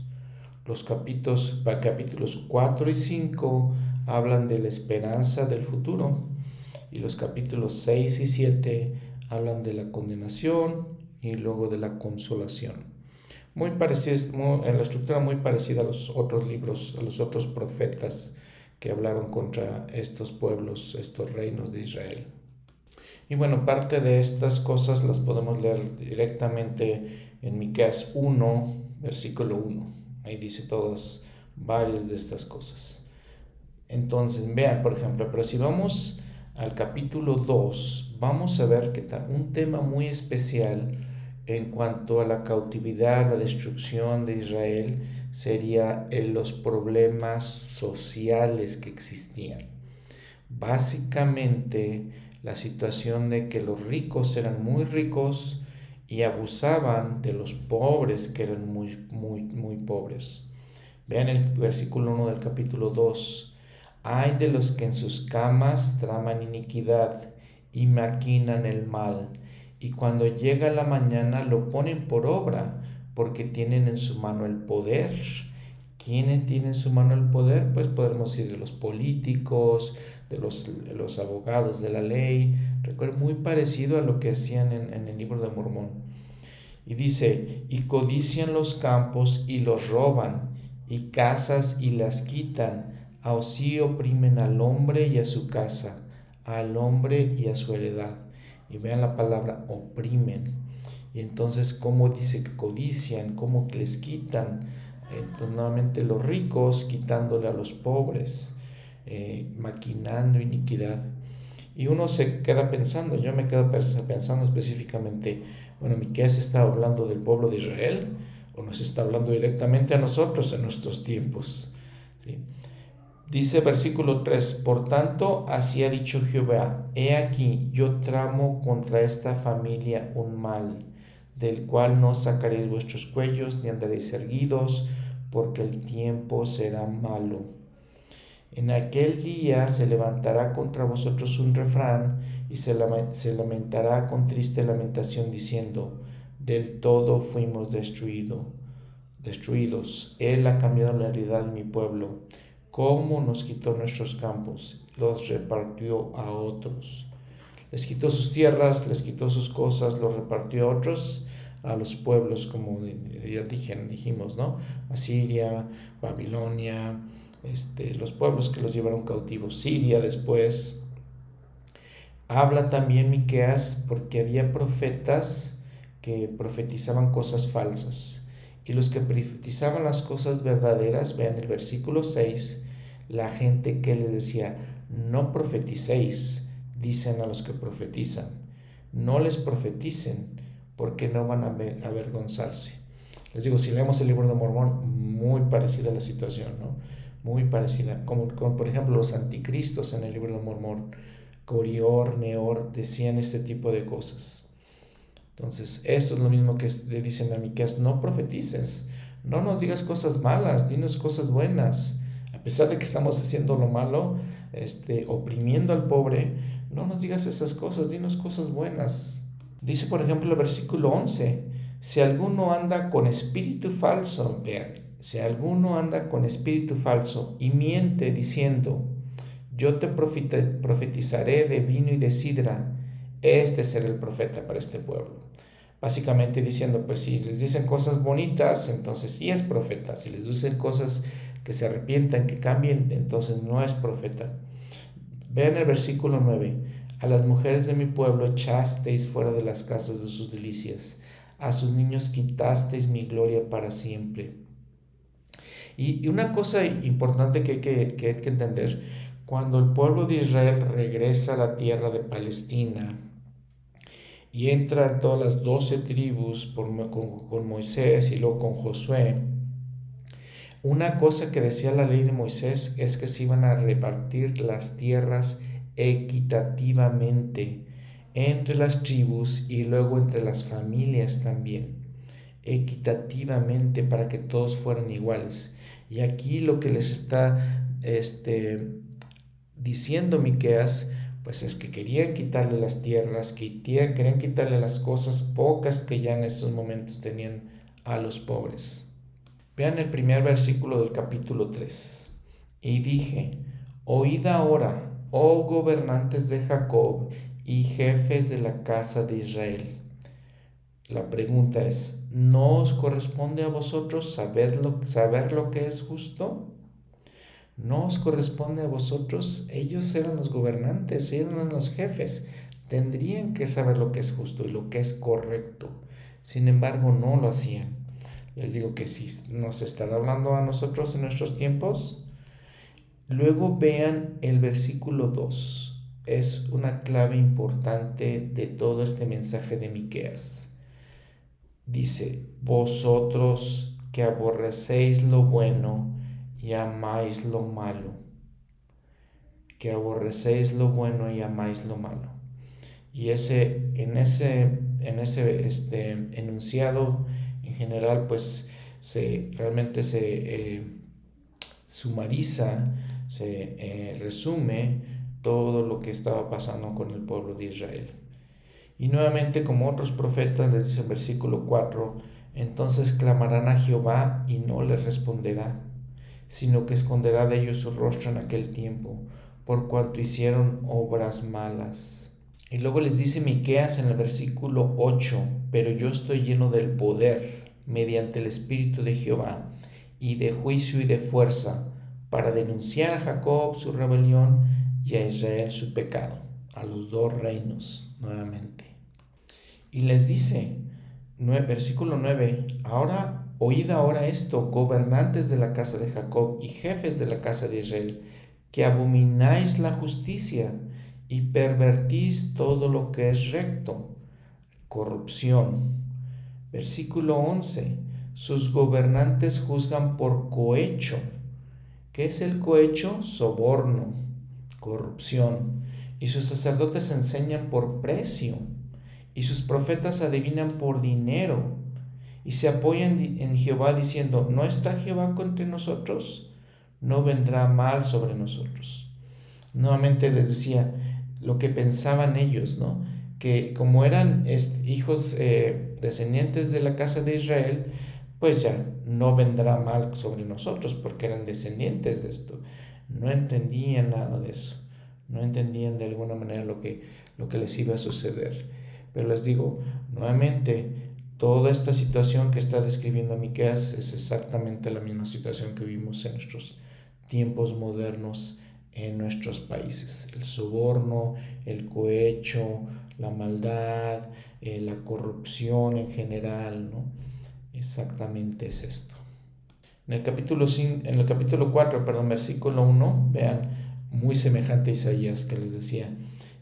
Los capítulos, capítulos 4 y 5 hablan de la esperanza del futuro. Y los capítulos 6 y 7 hablan de la condenación y luego de la consolación. Muy parecida, en la estructura muy parecida a los otros libros, a los otros profetas que hablaron contra estos pueblos, estos reinos de Israel. Y bueno, parte de estas cosas las podemos leer directamente en Miqueas 1, versículo 1. Ahí dice todas, varias de estas cosas. Entonces, vean, por ejemplo, pero si vamos al capítulo 2, vamos a ver que un tema muy especial en cuanto a la cautividad, la destrucción de Israel, sería en los problemas sociales que existían. Básicamente, la situación de que los ricos eran muy ricos y abusaban de los pobres que eran muy, muy, muy pobres. Vean el versículo 1 del capítulo 2. Hay de los que en sus camas traman iniquidad y maquinan el mal y cuando llega la mañana lo ponen por obra porque tienen en su mano el poder. ¿Quiénes tienen en su mano el poder? Pues podemos decir de los políticos, de los, los abogados de la ley. Recuerdo muy parecido a lo que hacían en, en el libro de Mormón. Y dice, y codician los campos y los roban, y casas y las quitan, así oprimen al hombre y a su casa, al hombre y a su heredad Y vean la palabra oprimen. Y entonces, ¿cómo dice que codician? ¿Cómo les quitan? Entonces, nuevamente los ricos quitándole a los pobres, eh, maquinando iniquidad. Y uno se queda pensando, yo me quedo pensando específicamente, bueno, Miqueas está hablando del pueblo de Israel o nos está hablando directamente a nosotros en nuestros tiempos. Dice versículo 3, por tanto, así ha dicho Jehová, he aquí, yo tramo contra esta familia un mal, del cual no sacaréis vuestros cuellos ni andaréis erguidos, porque el tiempo será malo. En aquel día se levantará contra vosotros un refrán y se, lamentará con triste lamentación diciendo, del todo fuimos destruidos. destruidos. Él ha cambiado la realidad de mi pueblo. Cómo nos quitó nuestros campos, los repartió a otros. Les quitó sus tierras, les quitó sus cosas, los repartió a otros, a los pueblos, como ya dijimos, ¿no? Asiria, Babilonia, este, los pueblos que los llevaron cautivos, Siria después. Habla también Miqueas porque había profetas que profetizaban cosas falsas. Y los que profetizaban las cosas verdaderas, vean el versículo 6, la gente que les decía, no profeticéis, dicen a los que profetizan, no les profeticen porque no van a avergonzarse. Les digo, si leemos el libro de Mormón, muy parecida la situación, ¿no? muy parecida, como, por ejemplo los anticristos en el libro de Mormón, Corior, Neor, decían este tipo de cosas. Entonces, eso es lo mismo que le dicen a Miqueas, no profetices, no nos digas cosas malas, dinos cosas buenas. A pesar de que estamos haciendo lo malo, este, oprimiendo al pobre, no nos digas esas cosas, dinos cosas buenas. Dice, por ejemplo, el versículo 11, si alguno anda con espíritu falso, vean, si alguno anda con espíritu falso y miente diciendo, yo te profetizaré de vino y de sidra, este será el profeta para este pueblo. Básicamente diciendo, pues si les dicen cosas bonitas, entonces sí es profeta. Si les dicen cosas que se arrepientan, que cambien, entonces no es profeta. Vean el versículo 9. A las mujeres de mi pueblo echasteis fuera de las casas de sus delicias. A sus niños quitasteis mi gloria para siempre. Y, una cosa importante que hay que, que hay que entender, cuando el pueblo de Israel regresa a la tierra de Palestina y entran todas las doce tribus con, con Moisés y luego con Josué, una cosa que decía la ley de Moisés es que se iban a repartir las tierras equitativamente entre las tribus y luego entre las familias también, equitativamente para que todos fueran iguales. Y aquí lo que les está este, diciendo Miqueas, pues es que querían quitarle las tierras, que querían quitarle las cosas pocas que ya en esos momentos tenían a los pobres. Vean el primer versículo del capítulo 3. Y dije, oíd ahora, oh gobernantes de Jacob y jefes de la casa de Israel. La pregunta es, ¿no os corresponde a vosotros saber lo, saber lo que es justo? ¿No os corresponde a vosotros? Ellos eran los gobernantes, eran los jefes. Tendrían que saber lo que es justo y lo que es correcto. Sin embargo, no lo hacían. Les digo que si nos estará hablando a nosotros en nuestros tiempos, Luego vean el versículo 2. Es una clave importante de todo este mensaje de Miqueas. Dice, vosotros que aborrecéis lo bueno y amáis lo malo. Que aborrecéis lo bueno y amáis lo malo. Y ese, en ese, en ese este, enunciado en general, pues se, realmente se eh, sumariza se eh, resume todo lo que estaba pasando con el pueblo de Israel. Y nuevamente, como otros profetas, les dice el versículo 4, entonces clamarán a Jehová y no les responderá, sino que esconderá de ellos su rostro en aquel tiempo, por cuanto hicieron obras malas. Y luego les dice Miqueas en el versículo 8, pero yo estoy lleno del poder mediante el Espíritu de Jehová, y de juicio y de fuerza, para denunciar a Jacob su rebelión y a Israel su pecado. a los dos reinos nuevamente. Y les dice, versículo 9, ahora oíd ahora esto, gobernantes de la casa de Jacob y jefes de la casa de Israel, que abomináis la justicia y pervertís todo lo que es recto, corrupción. Versículo 11, sus gobernantes juzgan por cohecho. ¿Qué es el cohecho? Soborno, corrupción. Y sus sacerdotes enseñan por precio. Y sus profetas adivinan por dinero. Y se apoyan en Jehová diciendo, ¿no está Jehová contra nosotros? No vendrá mal sobre nosotros. Nuevamente les decía lo que pensaban ellos, ¿no? Que como eran hijos eh, descendientes de la casa de Israel, pues ya no vendrá mal sobre nosotros porque eran descendientes de esto. No entendían nada de eso. No entendían de alguna manera lo que, lo que les iba a suceder. Pero les digo, nuevamente, toda esta situación que está describiendo Miqueas es exactamente la misma situación que vimos en nuestros tiempos modernos en nuestros países. El soborno, el cohecho, la maldad, eh, la corrupción en general, ¿no? Exactamente es esto. En el capítulo, en el capítulo 4, perdón, versículo 1, vean, muy semejante a Isaías que les decía,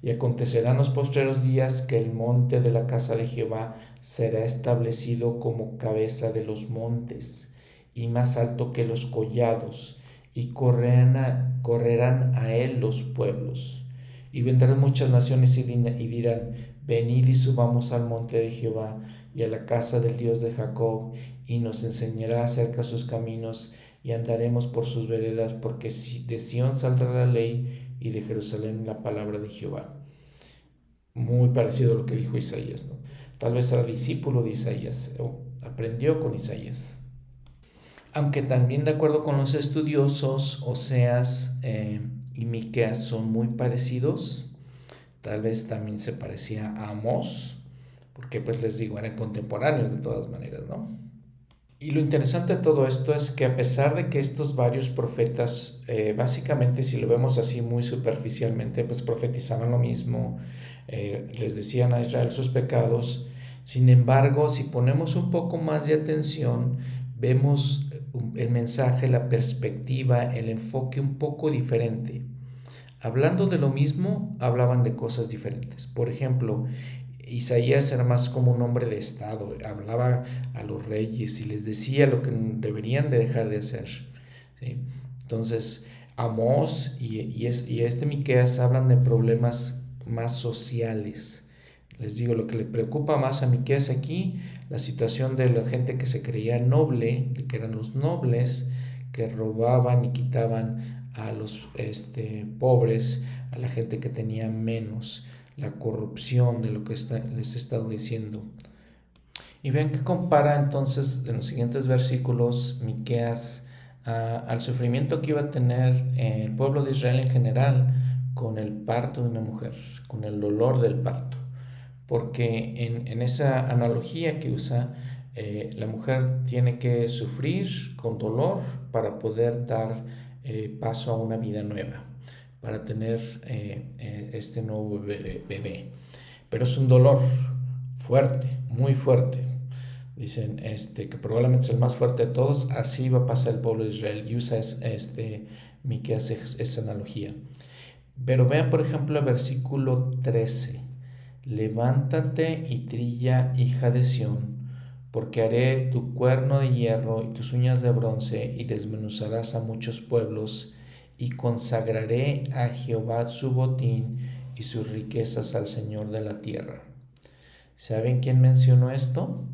y acontecerá en los postreros días que el monte de la casa de Jehová será establecido como cabeza de los montes y más alto que los collados, y correrán a, correrán a él los pueblos. Y vendrán muchas naciones y, dirán, venid y subamos al monte de Jehová y a la casa del Dios de Jacob, y nos enseñará acerca de sus caminos, y andaremos por sus veredas, porque de Sión saldrá la ley, y de Jerusalén la palabra de Jehová. Muy parecido a lo que dijo Isaías, ¿no? Tal vez era discípulo de Isaías, o aprendió con Isaías. Aunque también de acuerdo con los estudiosos, Oseas eh, y Miqueas son muy parecidos, tal vez también se parecía a Amós, porque pues les digo, eran contemporáneos de todas maneras, ¿no? Y lo interesante de todo esto es que a pesar de que estos varios profetas, eh, básicamente si lo vemos así muy superficialmente, pues profetizaban lo mismo, eh, les decían a Israel sus pecados, sin embargo, si ponemos un poco más de atención, vemos el mensaje, la perspectiva, el enfoque un poco diferente. Hablando de lo mismo, hablaban de cosas diferentes. Por ejemplo, Isaías era más como un hombre de Estado, hablaba a los reyes y les decía lo que deberían de dejar de hacer. Entonces, Amós y, y, y este Miqueas hablan de problemas más sociales. Les digo, lo que le preocupa más a Miqueas aquí, la situación de la gente que se creía noble, que eran los nobles, que robaban y quitaban a los este, pobres, a la gente que tenía menos la corrupción de lo que está, les he estado diciendo. Y vean que compara entonces en los siguientes versículos Miqueas al sufrimiento que iba a tener el pueblo de Israel en general con el parto de una mujer, con el dolor del parto. Porque en, esa analogía que usa, eh, la mujer tiene que sufrir con dolor para poder dar eh, paso a una vida nueva para tener eh, este nuevo bebé, Pero es un dolor fuerte, muy fuerte. Dicen este, que probablemente es el más fuerte de todos. Así va a pasar el pueblo de Israel. Y usa este, Miqueas esa analogía. Pero vean, por ejemplo, el versículo 13. Levántate y trilla, hija de Sión, porque haré tu cuerno de hierro y tus uñas de bronce, y desmenuzarás a muchos pueblos y consagraré a Jehová su botín y sus riquezas al Señor de la tierra. ¿Saben quién mencionó esto?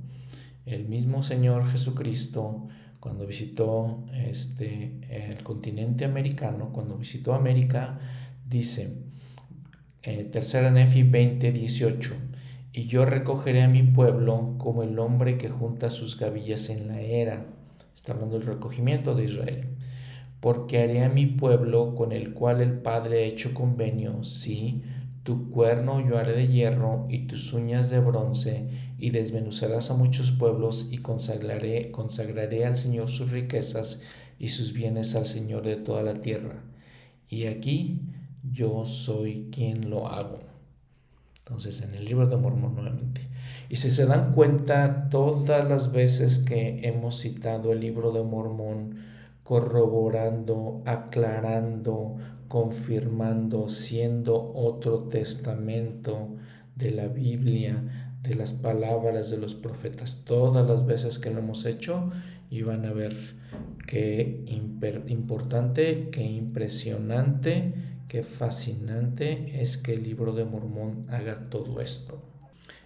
El mismo Señor Jesucristo cuando visitó este, el continente americano, cuando visitó América, dice, eh, tercera Nefi 20, 18, y yo recogeré a mi pueblo como el hombre que junta sus gavillas en la era. Está hablando del recogimiento de Israel porque haré a mi pueblo con el cual el Padre ha hecho convenio, sí, tu cuerno yo haré de hierro y tus uñas de bronce, y desmenuzarás a muchos pueblos y consagraré, consagraré al Señor sus riquezas y sus bienes al Señor de toda la tierra. Y aquí yo soy quien lo hago. Entonces, en el libro de Mormón nuevamente. Y si se dan cuenta, todas las veces que hemos citado el libro de Mormón, corroborando, aclarando, confirmando, siendo otro testamento de la Biblia, de las palabras de los profetas, todas las veces que lo hemos hecho, y van a ver qué importante, qué impresionante, qué fascinante es que el libro de Mormón haga todo esto.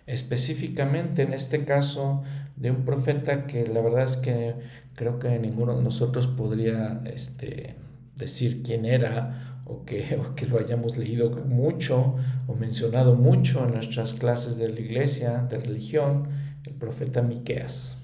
Específicamente en este caso de un profeta que la verdad es que creo que ninguno de nosotros podría este, decir quién era o que, [laughs] o que lo hayamos leído mucho o mencionado mucho en nuestras clases de la iglesia, de religión, el profeta Miqueas.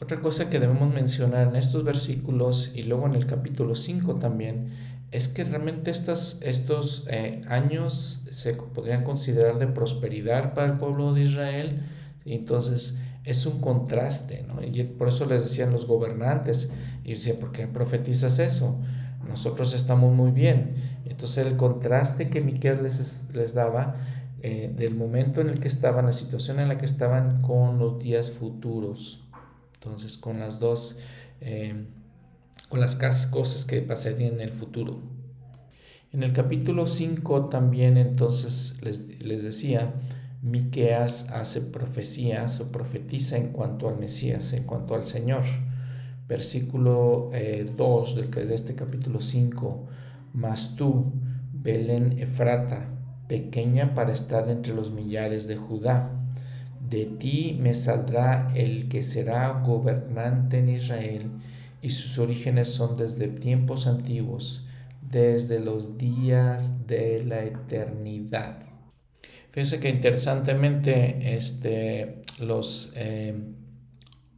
Otra cosa que debemos mencionar en estos versículos y luego en el capítulo 5 también es que realmente estos eh, años se podrían considerar de prosperidad para el pueblo de Israel. Entonces es un contraste, ¿no? Y por eso les decían los gobernantes, y decían, ¿por qué profetizas eso? Nosotros estamos muy bien. Entonces el contraste que Miquel les, les daba eh, del momento en el que estaban, la situación en la que estaban con los días futuros. Entonces, con las dos, eh, con las cosas que pasarían en el futuro. En el capítulo 5 también entonces les, les decía, Miqueas hace profecías o profetiza en cuanto al Mesías, en cuanto al Señor. Versículo 2 eh, de este capítulo 5, mas tú, Belén Efrata, pequeña para estar entre los millares de Judá, de ti me saldrá el que será gobernante en Israel, y sus orígenes son desde tiempos antiguos, desde los días de la eternidad. Fíjense que interesantemente este, los, eh,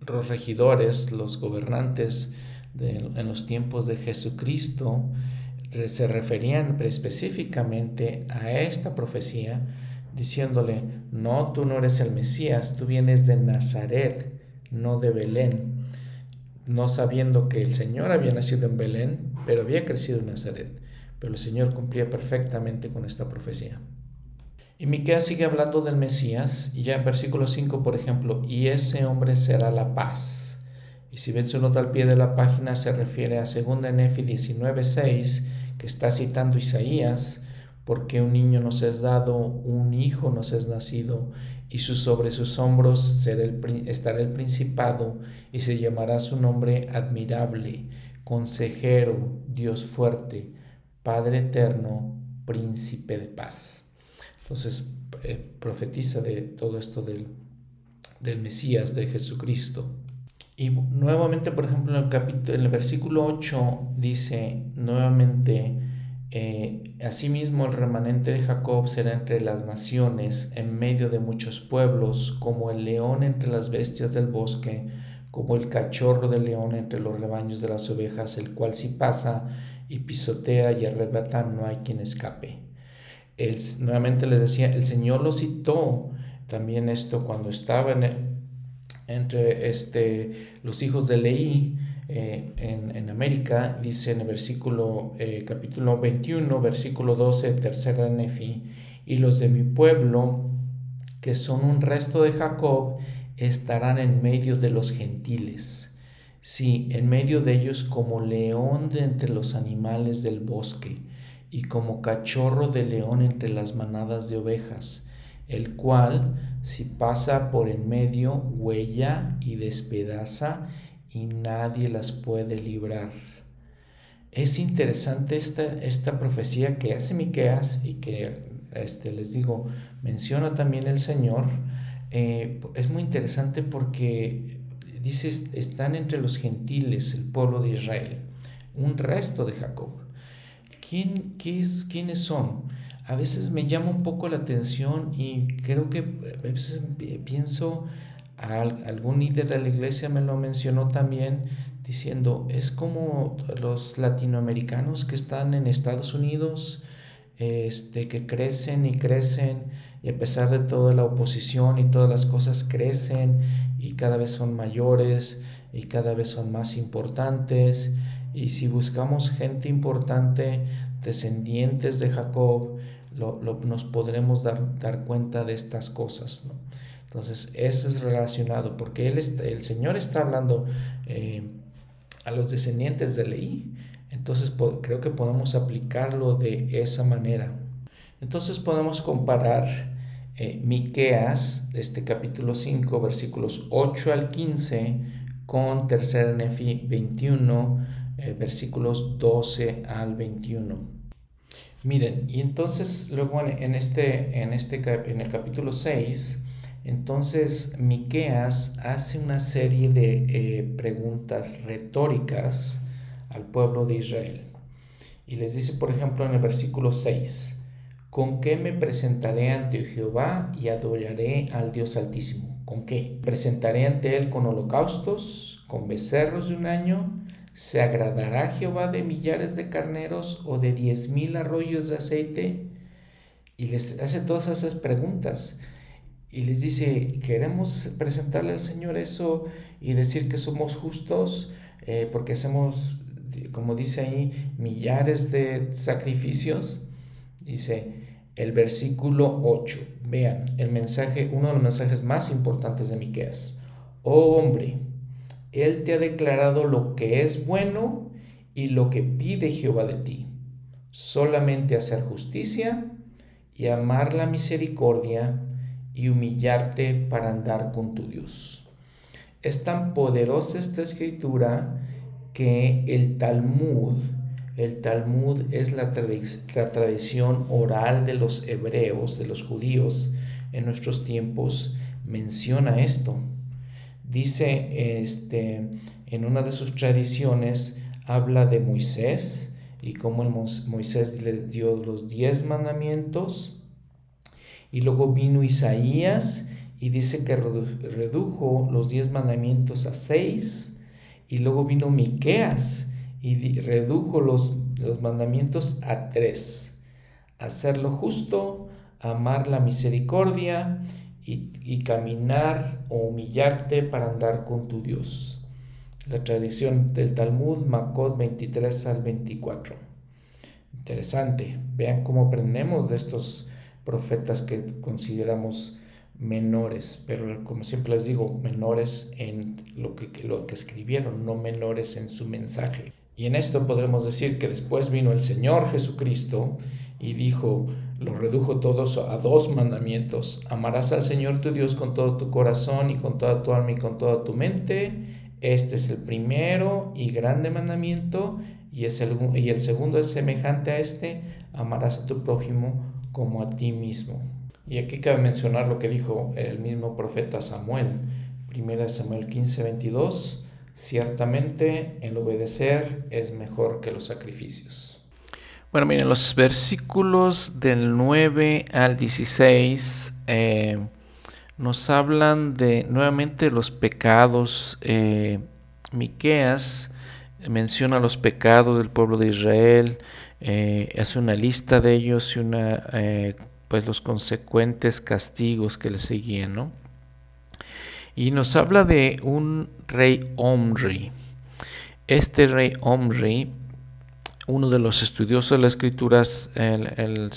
los regidores, los gobernantes en los tiempos de Jesucristo se referían específicamente a esta profecía diciéndole, no, tú no eres el Mesías, tú vienes de Nazaret, no de Belén, no sabiendo que el Señor había nacido en Belén, pero había crecido en Nazaret. Pero el Señor cumplía perfectamente con esta profecía. Y Miqueas sigue hablando del Mesías, y ya en versículo 5, por ejemplo, y ese hombre será la paz. Y si ven su nota al pie de la página, se refiere a 2 Nefi 19:6, que está citando Isaías, porque un niño nos es dado, un hijo nos es nacido, y sobre sus hombros será el, estará el principado, y se llamará su nombre admirable, consejero, Dios fuerte, Padre eterno, príncipe de paz. Entonces eh, profetiza de todo esto del, del Mesías, de Jesucristo. Y nuevamente, por ejemplo, en el, capítulo, en el versículo 8 dice nuevamente, eh, asimismo, el remanente de Jacob será entre las naciones, en medio de muchos pueblos, como el león entre las bestias del bosque, como el cachorro del león entre los rebaños de las ovejas, el cual si pasa y pisotea y arrebata, no hay quien escape. nuevamente les decía, el Señor lo citó también esto cuando estaba entre este, los hijos de Leí, eh, en, América, dice en el versículo, eh, capítulo 21, versículo 12, tercera Nefi, y los de mi pueblo, que son un resto de Jacob, estarán en medio de los gentiles. Sí, en medio de ellos como león de entre los animales del bosque, y como cachorro de león entre las manadas de ovejas, el cual, si pasa por en medio, huella y despedaza, y nadie las puede librar. Es interesante esta, esta profecía que hace Miqueas y que este, les digo, menciona también el Señor. Eh, es muy interesante porque dice, están entre los gentiles, el pueblo de Israel, un resto de Jacob. ¿Quién, qué es, ¿Quiénes son? A veces me llama un poco la atención y creo que a veces pienso algún líder de la iglesia me lo mencionó también diciendo, es como los latinoamericanos que están en Estados Unidos, este, que crecen y crecen y a pesar de toda la oposición y todas las cosas crecen y cada vez son mayores y cada vez son más importantes. Y si buscamos gente importante, descendientes de Jacob, nos podremos dar, dar, cuenta de estas cosas. Entonces, eso es relacionado, porque él el Señor está hablando eh, a los descendientes de Leí. Entonces, creo que podemos aplicarlo de esa manera. Entonces, podemos comparar eh, Miqueas, este capítulo 5, versículos 8 al 15, con Tercera Nefi 21, eh, versículos 12 al 21. Miren, y entonces luego en, este, en, este, en el capítulo 6, entonces Miqueas hace una serie de eh, preguntas retóricas al pueblo de Israel. Y les dice, por ejemplo, en el versículo 6, ¿con qué me presentaré ante Jehová y adoraré al Dios Altísimo? ¿Con qué? ¿Presentaré ante él con holocaustos, con becerros de un año? ¿Se agradará Jehová de millares de carneros o de diez mil arroyos de aceite? Y les hace todas esas preguntas y les dice, queremos presentarle al Señor eso y decir que somos justos eh, porque hacemos, como dice ahí, millares de sacrificios. Dice el versículo 8, vean, el mensaje, uno de los mensajes más importantes de Miqueas. Oh hombre, Él te ha declarado lo que es bueno y lo que pide Jehová de ti, solamente hacer justicia y amar la misericordia y humillarte para andar con tu Dios. Es tan poderosa esta escritura que el Talmud, el Talmud es la, tradición oral de los hebreos, de los judíos en nuestros tiempos, menciona esto. Dice este, en una de sus tradiciones, habla de Moisés y cómo Moisés le dio los diez mandamientos y luego vino Isaías y dice que redujo los diez mandamientos a seis. Y luego vino Miqueas y redujo los, los mandamientos a tres. Hacer lo justo, amar la misericordia y, y, caminar o humillarte para andar con tu Dios. La tradición del Talmud, Makot 23 al 24. Interesante. Vean cómo aprendemos de estos profetas que consideramos menores, pero como siempre les digo, menores en lo que, lo que escribieron, no menores en su mensaje. Y en esto podremos decir que después vino el Señor Jesucristo y dijo, lo redujo todos a dos mandamientos. Amarás al Señor tu Dios con todo tu corazón y con toda tu alma y con toda tu mente. Este es el primero y grande mandamiento y, es el, y el segundo es semejante a este. Amarás a tu prójimo como a ti mismo. Y aquí cabe mencionar lo que dijo el mismo profeta Samuel, 1 Samuel 15, 22, ciertamente el obedecer es mejor que los sacrificios. Bueno, miren, los versículos del 9 al 16 eh, nos hablan de nuevamente los pecados. Eh, Miqueas menciona los pecados del pueblo de Israel, eh, hace una lista de ellos y una, eh, pues los consecuentes castigos que le seguían, ¿no? Y nos habla de un rey Omri. Este rey Omri, uno de los estudiosos de las escrituras, el, el,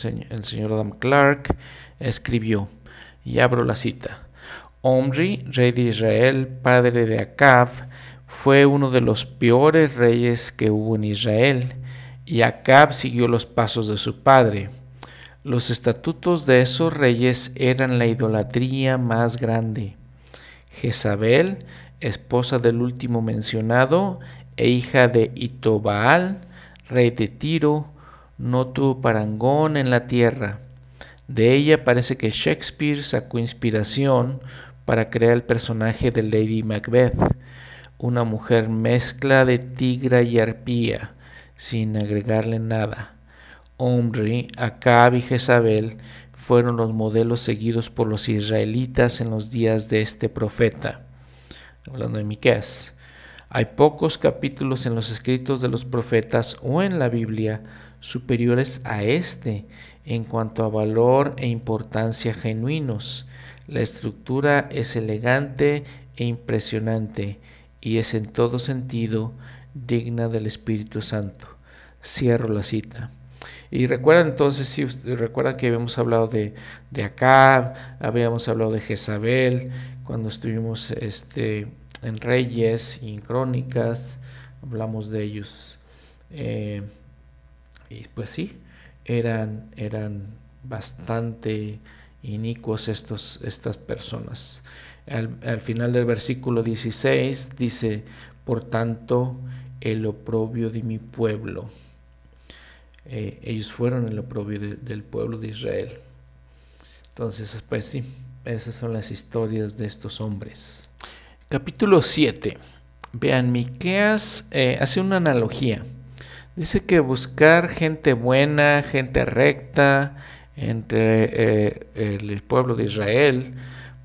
señor Adam Clark, escribió, y abro la cita, Omri, rey de Israel, padre de Acab, fue uno de los peores reyes que hubo en Israel y Acab siguió los pasos de su padre. Los estatutos de esos reyes eran la idolatría más grande. Jezabel, esposa del último mencionado e hija de Itobaal, rey de Tiro, no tuvo parangón en la tierra. De ella parece que Shakespeare sacó inspiración para crear el personaje de Lady Macbeth, una mujer mezcla de tigra y arpía, sin agregarle nada. Omri, Acab y Jezabel fueron los modelos seguidos por los israelitas en los días de este profeta. Hablando de Miqueas. Hay pocos capítulos en los escritos de los profetas o en la Biblia superiores a este en cuanto a valor e importancia genuinos. La estructura es elegante e impresionante y es en todo sentido digna del Espíritu Santo. Cierro la cita. Y recuerdan entonces, si recuerdan que habíamos hablado de, de Acab, habíamos hablado de Jezabel, cuando estuvimos este, en Reyes y en Crónicas, hablamos de ellos. Eh, y pues sí, eran, eran bastante inicuos estos, estas personas. Al, final del versículo 16 dice, por tanto, el oprobio de mi pueblo. Eh, ellos fueron el oprobio del pueblo de Israel. Entonces, pues sí, esas son las historias de estos hombres. Capítulo 7. Vean, Miqueas eh, hace una analogía. Dice que buscar gente buena, gente recta entre eh, el pueblo de Israel,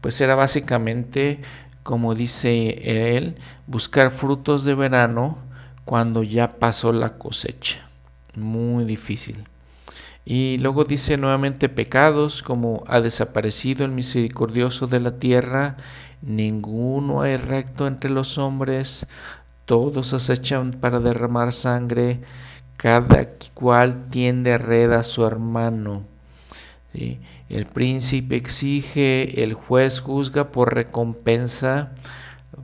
pues era básicamente, como dice él, buscar frutos de verano cuando ya pasó la cosecha. Muy difícil. Y luego dice nuevamente pecados, como ha desaparecido el misericordioso de la tierra, ninguno hay recto entre los hombres, todos acechan para derramar sangre, cada cual tiende red a su hermano. El príncipe exige, el juez juzga por recompensa,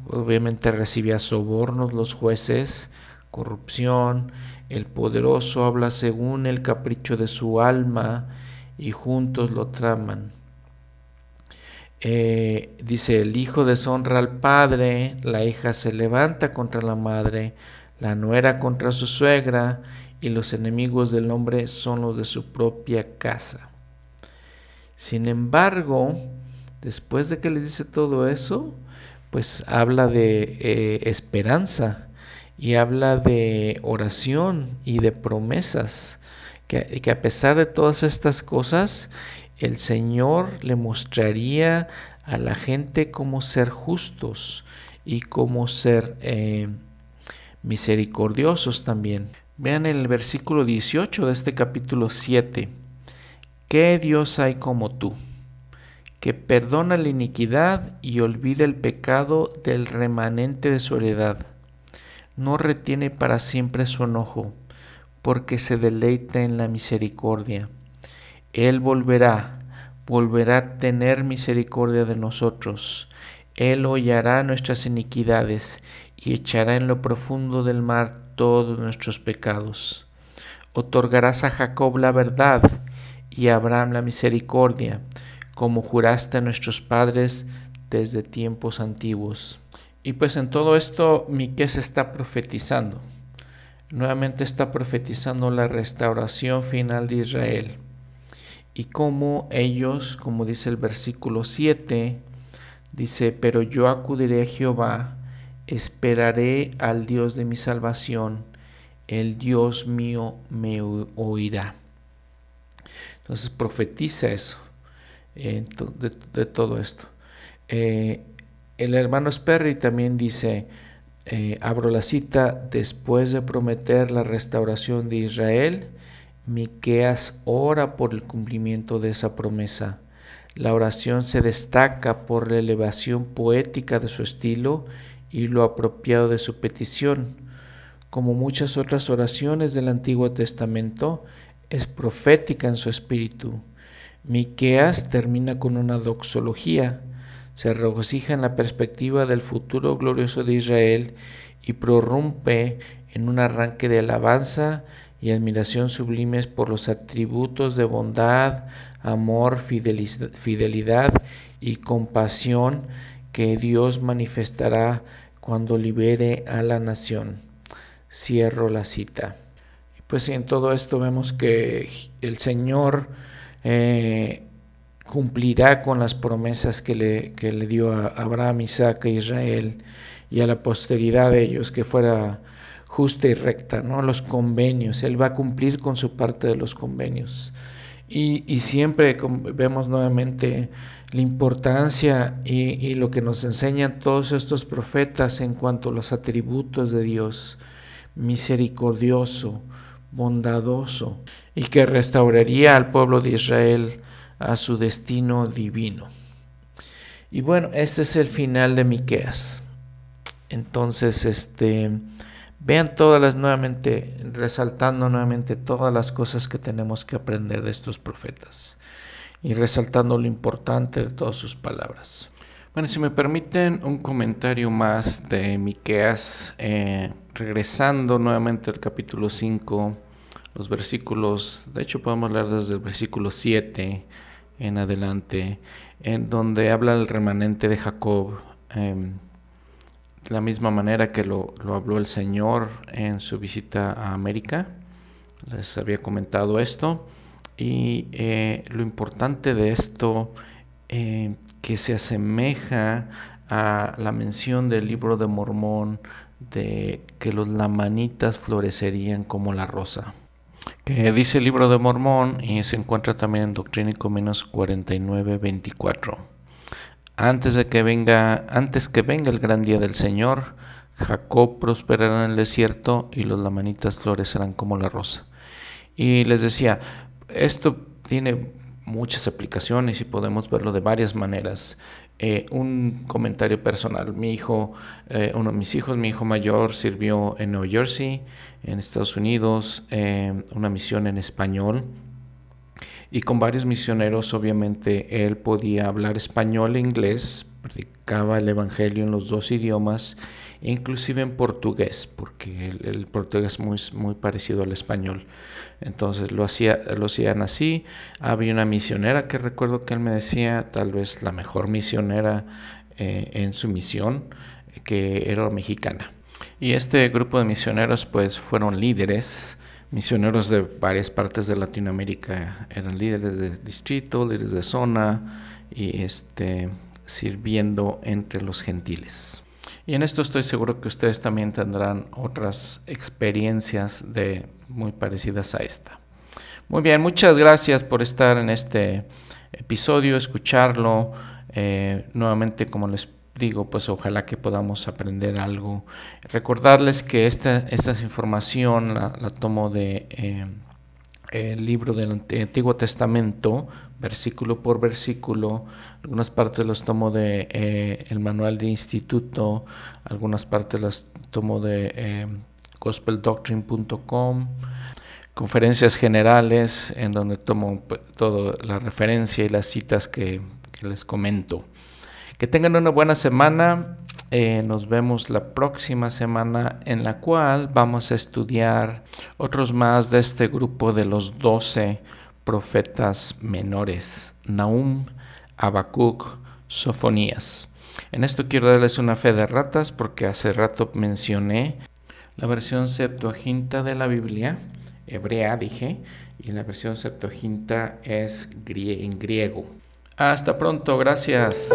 obviamente recibía sobornos los jueces, corrupción, el poderoso habla según el capricho de su alma y juntos lo traman. Eh, dice, el hijo deshonra al padre, la hija se levanta contra la madre, la nuera contra su suegra, y los enemigos del hombre son los de su propia casa. Sin embargo, después de que le dice todo eso, pues habla de eh, esperanza y habla de oración y de promesas, que, que a pesar de todas estas cosas, el Señor le mostraría a la gente cómo ser justos y cómo ser eh, misericordiosos también. Vean el versículo 18 de este capítulo 7. ¿Qué Dios hay como tú? que perdona la iniquidad y olvida el pecado del remanente de su heredad. No retiene para siempre su enojo, porque se deleita en la misericordia. Él volverá, volverá a tener misericordia de nosotros. Él hollará nuestras iniquidades y echará en lo profundo del mar todos nuestros pecados. Otorgarás a Jacob la verdad y a Abraham la misericordia, como juraste a nuestros padres desde tiempos antiguos. Y pues en todo esto Miqués está profetizando. Nuevamente está profetizando la restauración final de Israel y como ellos, como dice el versículo 7, dice, pero yo acudiré a Jehová, esperaré al Dios de mi salvación, el Dios mío me oirá. Entonces profetiza eso, de, todo esto. Eh, el hermano Sperry también dice, eh, abro la cita, después de prometer la restauración de Israel, Miqueas ora por el cumplimiento de esa promesa. La oración se destaca por la elevación poética de su estilo y lo apropiado de su petición. Como muchas otras oraciones del Antiguo Testamento, es profética en su espíritu. Miqueas termina con una doxología, se regocija en la perspectiva del futuro glorioso de Israel y prorrumpe en un arranque de alabanza y admiración sublimes por los atributos de bondad, amor, fidelidad y compasión que Dios manifestará cuando libere a la nación. Cierro la cita. Pues en todo esto vemos que el Señor eh, cumplirá con las promesas que le, que le dio a Abraham, Isaac e Israel y a la posteridad de ellos, que fuera justa y recta, ¿no? Los convenios, Él va a cumplir con su parte de los convenios. Y, siempre vemos nuevamente la importancia y, lo que nos enseñan todos estos profetas en cuanto a los atributos de Dios, misericordioso, bondadoso, y que restauraría al pueblo de Israel a su destino divino. Y bueno, este es el final de Miqueas. Entonces, este Vean todas las nuevamente, resaltando nuevamente todas las cosas que tenemos que aprender de estos profetas y resaltando lo importante de todas sus palabras. Bueno, si me permiten un comentario más de Miqueas, eh, regresando nuevamente al capítulo 5, los versículos, de hecho podemos leer desde el versículo 7 en adelante, en donde habla el remanente de Jacob, em, la misma manera que lo, habló el Señor en su visita a América. Les había comentado esto. Y eh, lo importante de esto eh, que se asemeja a la mención del libro de Mormón de que los lamanitas florecerían como la rosa. Que dice el libro de Mormón y se encuentra también en Doctrina y Cominos 49-24. Antes de que venga, antes que venga el gran día del Señor, Jacob prosperará en el desierto y los lamanitas florecerán como la rosa. Y les decía, esto tiene muchas aplicaciones y podemos verlo de varias maneras. Eh, un comentario personal. Mi hijo, eh, uno de mis hijos, mi hijo mayor, sirvió en New Jersey, en Estados Unidos, eh, una misión en español. Y con varios misioneros, obviamente, él podía hablar español e inglés, predicaba el Evangelio en los dos idiomas, inclusive en portugués, porque el, portugués muy, muy parecido al español. Entonces lo, hacía, lo hacían así. Había una misionera que recuerdo que él me decía, tal vez la mejor misionera eh, en su misión, que era mexicana. Y este grupo de misioneros pues fueron líderes, misioneros de varias partes de Latinoamérica, eran líderes de distrito, líderes de zona y este, sirviendo entre los gentiles. Y en esto estoy seguro que ustedes también tendrán otras experiencias muy parecidas a esta. Muy bien, muchas gracias por estar en este episodio, escucharlo. Eh, nuevamente, como les digo, pues ojalá que podamos aprender algo. Recordarles que esta, esta información la, tomo de eh, el libro del Antiguo Testamento, versículo por versículo. Algunas partes las tomo de eh, el manual de instituto, algunas partes las tomo de gospeldoctrine.com, conferencias generales en donde tomo pues, toda la referencia y las citas que, les comento. Que tengan una buena semana. Eh, nos vemos la próxima semana en la cual vamos a estudiar otros más de este grupo de los doce profetas menores. Nahum, Habacuc, Sofonías. En esto quiero darles una fe de ratas porque hace rato mencioné la versión Septuaginta de la Biblia, hebrea dije, y la versión Septuaginta es en griego. Hasta pronto, gracias.